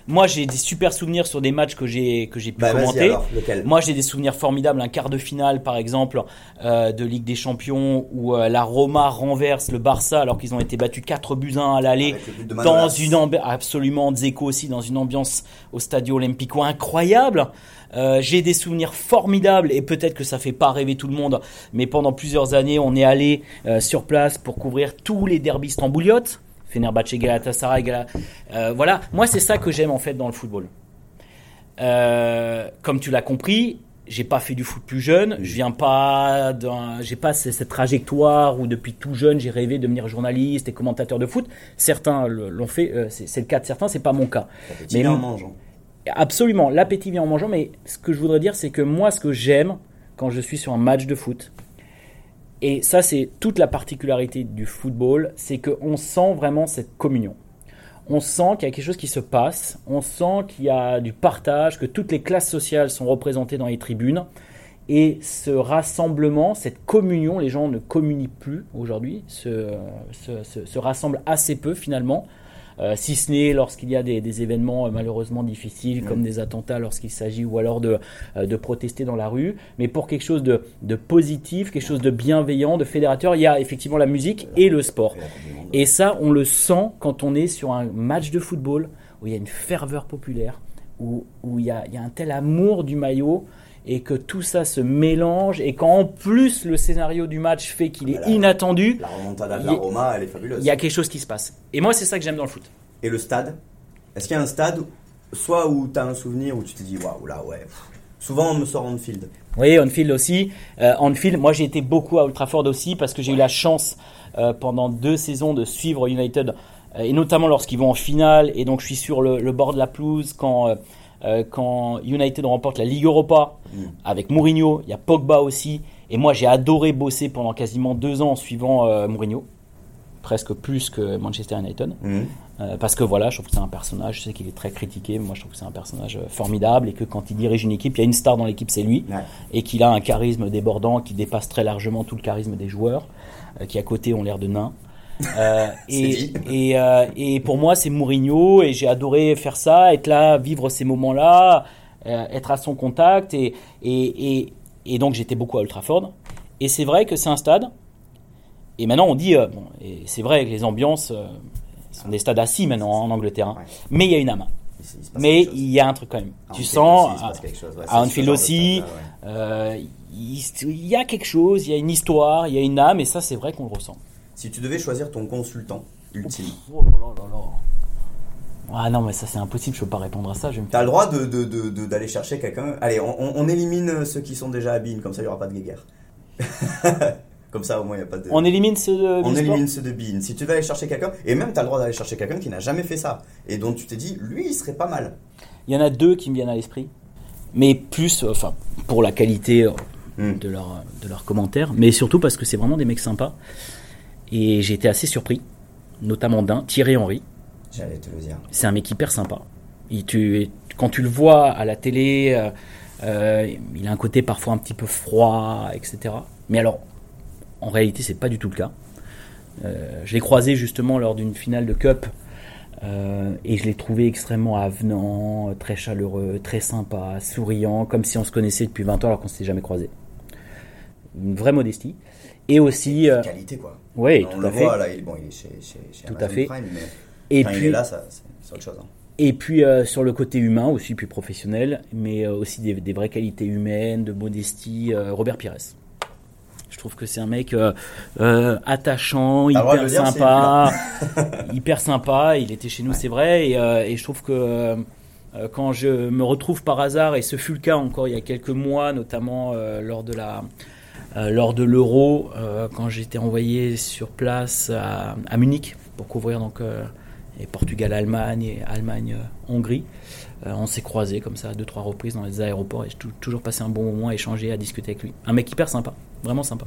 Moi, j'ai des super souvenirs sur des matchs que j'ai que j'ai pu Bah commenter. alors, Moi, j'ai des souvenirs formidables. Un quart de finale, par exemple, euh, de Ligue des Champions, où euh, la Roma renverse le Barça alors qu'ils ont été battus 4 buts 1 à l'aller. Dans une ambiance, absolument, Dzeko aussi, dans une ambiance au Stadio Olimpico incroyable. Euh, j'ai des souvenirs formidables et peut-être que ça fait pas rêver tout le monde, mais pendant plusieurs années, on est allé euh, sur place pour couvrir tous les derbys stambouliotes. Fenerbahçe, Galatasaray, Gala- euh, voilà. Moi, c'est ça que j'aime en fait dans le football. Comme tu l'as compris, j'ai pas fait du foot plus jeune. Je viens pas j'ai pas ce- cette trajectoire où depuis tout jeune j'ai rêvé de devenir journaliste et commentateur de foot. Certains l'ont fait, c'est le cas de certains, c'est pas mon cas. Mais vient en m- mangeant. Absolument, l'appétit vient en mangeant, mais ce que je voudrais dire, c'est que moi, ce que j'aime quand je suis sur un match de foot, et ça, c'est toute la particularité du football, c'est qu'on sent vraiment cette communion. On sent qu'il y a quelque chose qui se passe, on sent qu'il y a du partage, que toutes les classes sociales sont représentées dans les tribunes. Et ce rassemblement, cette communion, les gens ne communient plus aujourd'hui, se, se- se- se rassemblent assez peu finalement. Euh, si ce n'est lorsqu'il y a des, des événements euh, malheureusement difficiles, comme des attentats lorsqu'il s'agit, ou alors de, euh, de protester dans la rue. Mais pour quelque chose de, de positif, quelque chose de bienveillant, de fédérateur, il y a effectivement la musique et le sport. Et ça, on le sent quand on est sur un match de football, où il y a une ferveur populaire, où, où il, y a, il y a un tel amour du maillot, et que tout ça se mélange, et qu'en plus le scénario du match fait qu'il est Voilà. inattendu, La remontada de il la y a- Roma, elle est fabuleuse. il y a quelque chose qui se passe. Et moi, c'est ça que j'aime dans le foot. Et le stade? Est-ce qu'il y a un stade, soit où tu as un souvenir où tu te dis waouh, là ouais. Souvent on me sort Anfield. Oui, Anfield aussi. Euh, Anfield, moi j'ai été beaucoup à Old Trafford aussi parce que j'ai eu la chance euh, pendant deux saisons de suivre United euh, et notamment lorsqu'ils vont en finale et donc je suis sur le, le bord de la pelouse quand euh, euh, quand United remporte la Ligue Europa Mm. avec Mourinho, il y a Pogba aussi et moi j'ai adoré bosser pendant quasiment deux ans en suivant euh, Mourinho, presque plus que Manchester United. Mhm. Euh, parce que voilà, je trouve que c'est un personnage, je sais qu'il est très critiqué, mais moi je trouve que c'est un personnage formidable et que quand il dirige une équipe, il y a une star dans l'équipe, c'est lui, Ouais. et qu'il a un charisme débordant qui dépasse très largement tout le charisme des joueurs, qui à côté ont l'air de nains. Euh, et, et, euh, et pour moi, c'est Mourinho, et j'ai adoré faire ça, être là, vivre ces moments-là, euh, être à son contact, et, et, et, et donc j'étais beaucoup à Old Trafford. Et c'est vrai que c'est un stade, et maintenant on dit, bon, c'est vrai que les ambiances sont des stades assis maintenant en Angleterre, hein. Ouais. mais il y a une âme. Il il Mais il y a un truc quand même. À tu sens, aussi, à, ouais, Anfield aussi, il y a quelque chose, il y a une histoire, il y a une âme, et ça c'est vrai qu'on le ressent. Si tu devais choisir ton consultant ultime, Oh là là là là. Ah non, mais ça c'est impossible, je peux pas répondre à ça. Je vais me tu as le droit d'aller de, de, chercher quelqu'un. Allez, on, on- on élimine ceux qui sont déjà à Bean, comme ça il n'y aura pas de guéguerre. comme ça au moins il n'y a pas de. On élimine ceux de On élimine ceux de Bean. Si tu veux aller chercher quelqu'un, et même tu as le droit d'aller chercher quelqu'un qui n'a jamais fait ça, et dont tu t'es dit, lui il serait pas mal. Il y en a deux qui me viennent à l'esprit, mais plus, euh, enfin, pour la qualité euh, Hmm. de leurs de leurs commentaires, mais surtout parce que c'est vraiment des mecs sympas. Et j'ai été assez surpris, notamment d'un, Thierry Henry. J'allais te le dire. C'est un mec hyper sympa. Il, tu, quand tu le vois à la télé, euh, euh, il a un côté parfois un petit peu froid, etc. Mais alors, en réalité, c'est pas du tout le cas. Euh, je l'ai croisé justement lors d'une finale de Cup euh, et je l'ai trouvé extrêmement avenant, très chaleureux, très sympa, souriant, comme si on se connaissait depuis 20 ans alors qu'on s'était jamais croisé. Une vraie modestie. Et aussi, euh, qualité quoi. Oui, on tout le à fait. voit là, il, bon, il est chez, chez, chez Tout Amazon à fait. Prime, mais Et quand il puis, est là, ça, c'est autre chose. hein. Et puis euh, sur le côté humain aussi, puis professionnel, mais euh, aussi des, des vraies qualités humaines, de modestie, euh, Robert Pires. Je trouve que c'est un mec attachant, hyper dire, sympa, hyper sympa. Il était chez nous, c'est vrai, et, et je trouve que quand je me retrouve par hasard, et ce fut le cas encore il y a quelques mois, notamment lors de la lors de l'Euro, euh, quand j'étais envoyé sur place à, Munich pour couvrir donc euh, et Portugal-Allemagne et Allemagne-Hongrie. Euh, on s'est croisés comme ça deux trois reprises dans les aéroports et j'ai tou- toujours passé un bon moment à échanger, à discuter avec lui. Un mec hyper sympa, vraiment sympa.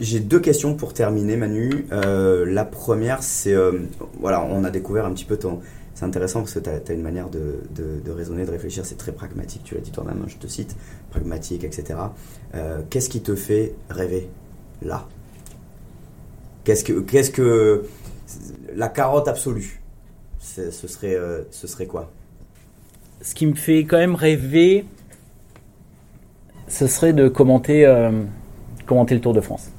J'ai deux questions pour terminer, Manu. Euh, la première, c'est. euh, voilà, on a découvert un petit peu ton. C'est intéressant parce que tu as, une manière de, raisonner, de réfléchir, c'est très pragmatique, tu l'as dit toi-même, je te cite, pragmatique, etc. Euh, Qu'est-ce qui te fait rêver là? Qu'est-ce que. Que. La carotte absolue, ce serait, euh, ce serait quoi? Ce qui me fait quand même rêver, ce serait de commenter, euh, commenter le Tour de France.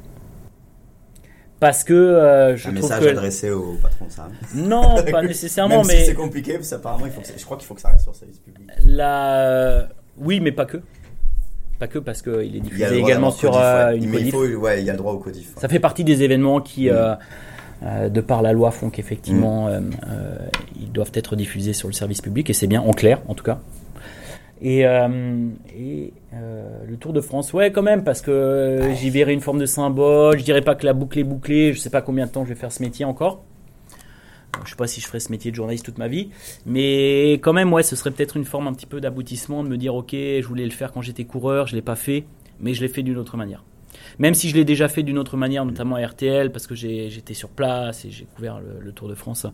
Parce que euh, je Un trouve message que adressé au patron de Sam. non, pas nécessairement, Même si mais c'est compliqué, parce qu'apparemment, il faut que ça- je crois qu'il faut que ça reste sur service public. la oui, mais pas que, pas que parce qu'il est diffusé le également sur codif, euh, une Mais il faut, ouais, il y a le droit au codif. Ça fait partie des événements qui, Mm. euh, euh, de par la loi, font qu'effectivement, euh, euh, ils doivent être diffusés sur le service public, et c'est bien, en clair, en tout cas. Et, euh, euh, le Tour de France, ouais, quand même, parce que euh, j'y verrai une forme de symbole. Je dirais pas que la boucle est bouclée. Je sais pas combien de temps je vais faire ce métier encore. Je sais pas si je ferai ce métier de journaliste toute ma vie, mais quand même, ouais, ce serait peut-être une forme un petit peu d'aboutissement de me dire, ok, je voulais le faire quand j'étais coureur, je l'ai pas fait, mais je l'ai fait d'une autre manière. Même si je l'ai déjà fait d'une autre manière, notamment à RTL, parce que j'étais sur place et j'ai couvert le, Tour de France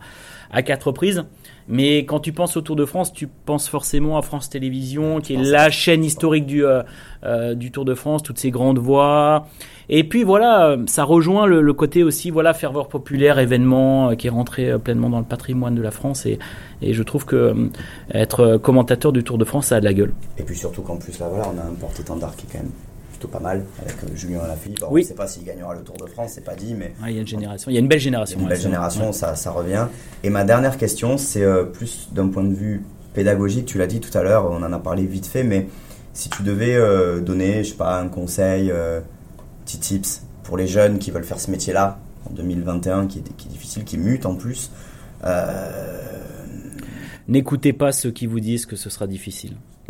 à quatre reprises. Mais quand tu penses au Tour de France, tu penses forcément à France Télévisions, qui est la chaîne historique du, euh, euh, Tour de France, toutes ces grandes voix. Et puis voilà, ça rejoint le, côté aussi, voilà, ferveur populaire, événement euh, qui est rentré pleinement dans le patrimoine de la France. Et, je trouve que être commentateur du Tour de France, ça a de la gueule. Et puis surtout qu'en plus, là, voilà, on a un porte-étendard qui est quand même plutôt pas mal, avec euh, Julien Alaphilippe. Oui. On ne sait pas s'il gagnera le Tour de France, c'est pas dit, mais Ouais, il y a une génération, il y a une belle génération. une belle génération, Ouais. ça, ça revient. Et ma dernière question, c'est euh, plus d'un point de vue pédagogique, tu l'as dit tout à l'heure, on en a parlé vite fait, mais si tu devais euh, donner, je sais pas, un conseil, euh, petit tips pour les jeunes qui veulent faire ce métier-là, en 2021, qui est, qui est difficile, qui mute en plus. N'écoutez pas ceux qui vous disent que ce sera difficile.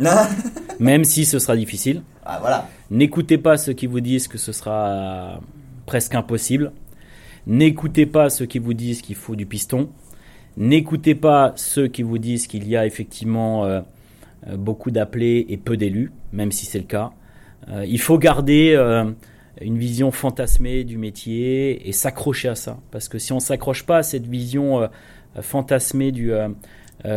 ah Même si ce sera difficile, voilà, N'écoutez pas ceux qui vous disent que ce sera presque impossible. N'écoutez pas ceux qui vous disent qu'il faut du piston. N'écoutez pas ceux qui vous disent qu'il y a effectivement euh, euh, beaucoup d'appelés et peu d'élus, même si c'est le cas. Euh, il faut garder euh, une vision fantasmée du métier et s'accrocher à ça. Parce que si on ne s'accroche pas à cette vision fantasmée du,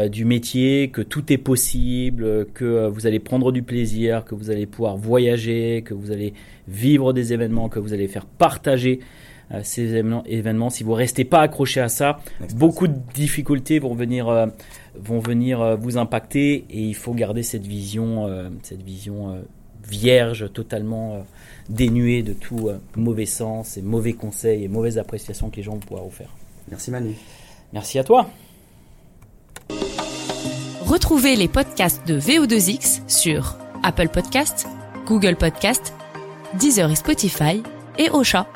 du métier, que tout est possible, euh, que euh, vous allez prendre du plaisir, que vous allez pouvoir voyager, que vous allez vivre des événements, que vous allez faire partager euh, ces événements, événements. Si vous restez pas accroché à ça, beaucoup de difficultés vont venir, euh, vont venir euh, vous impacter et il faut garder cette vision, euh, cette vision euh, vierge, totalement euh, dénuée de tout euh, mauvais sens et mauvais conseils et mauvaises appréciations que les gens vont pouvoir vous faire. merci Manu. Merci à toi. Retrouvez les podcasts de VO2X sur Apple Podcasts, Google Podcasts, Deezer et Spotify et Ocha.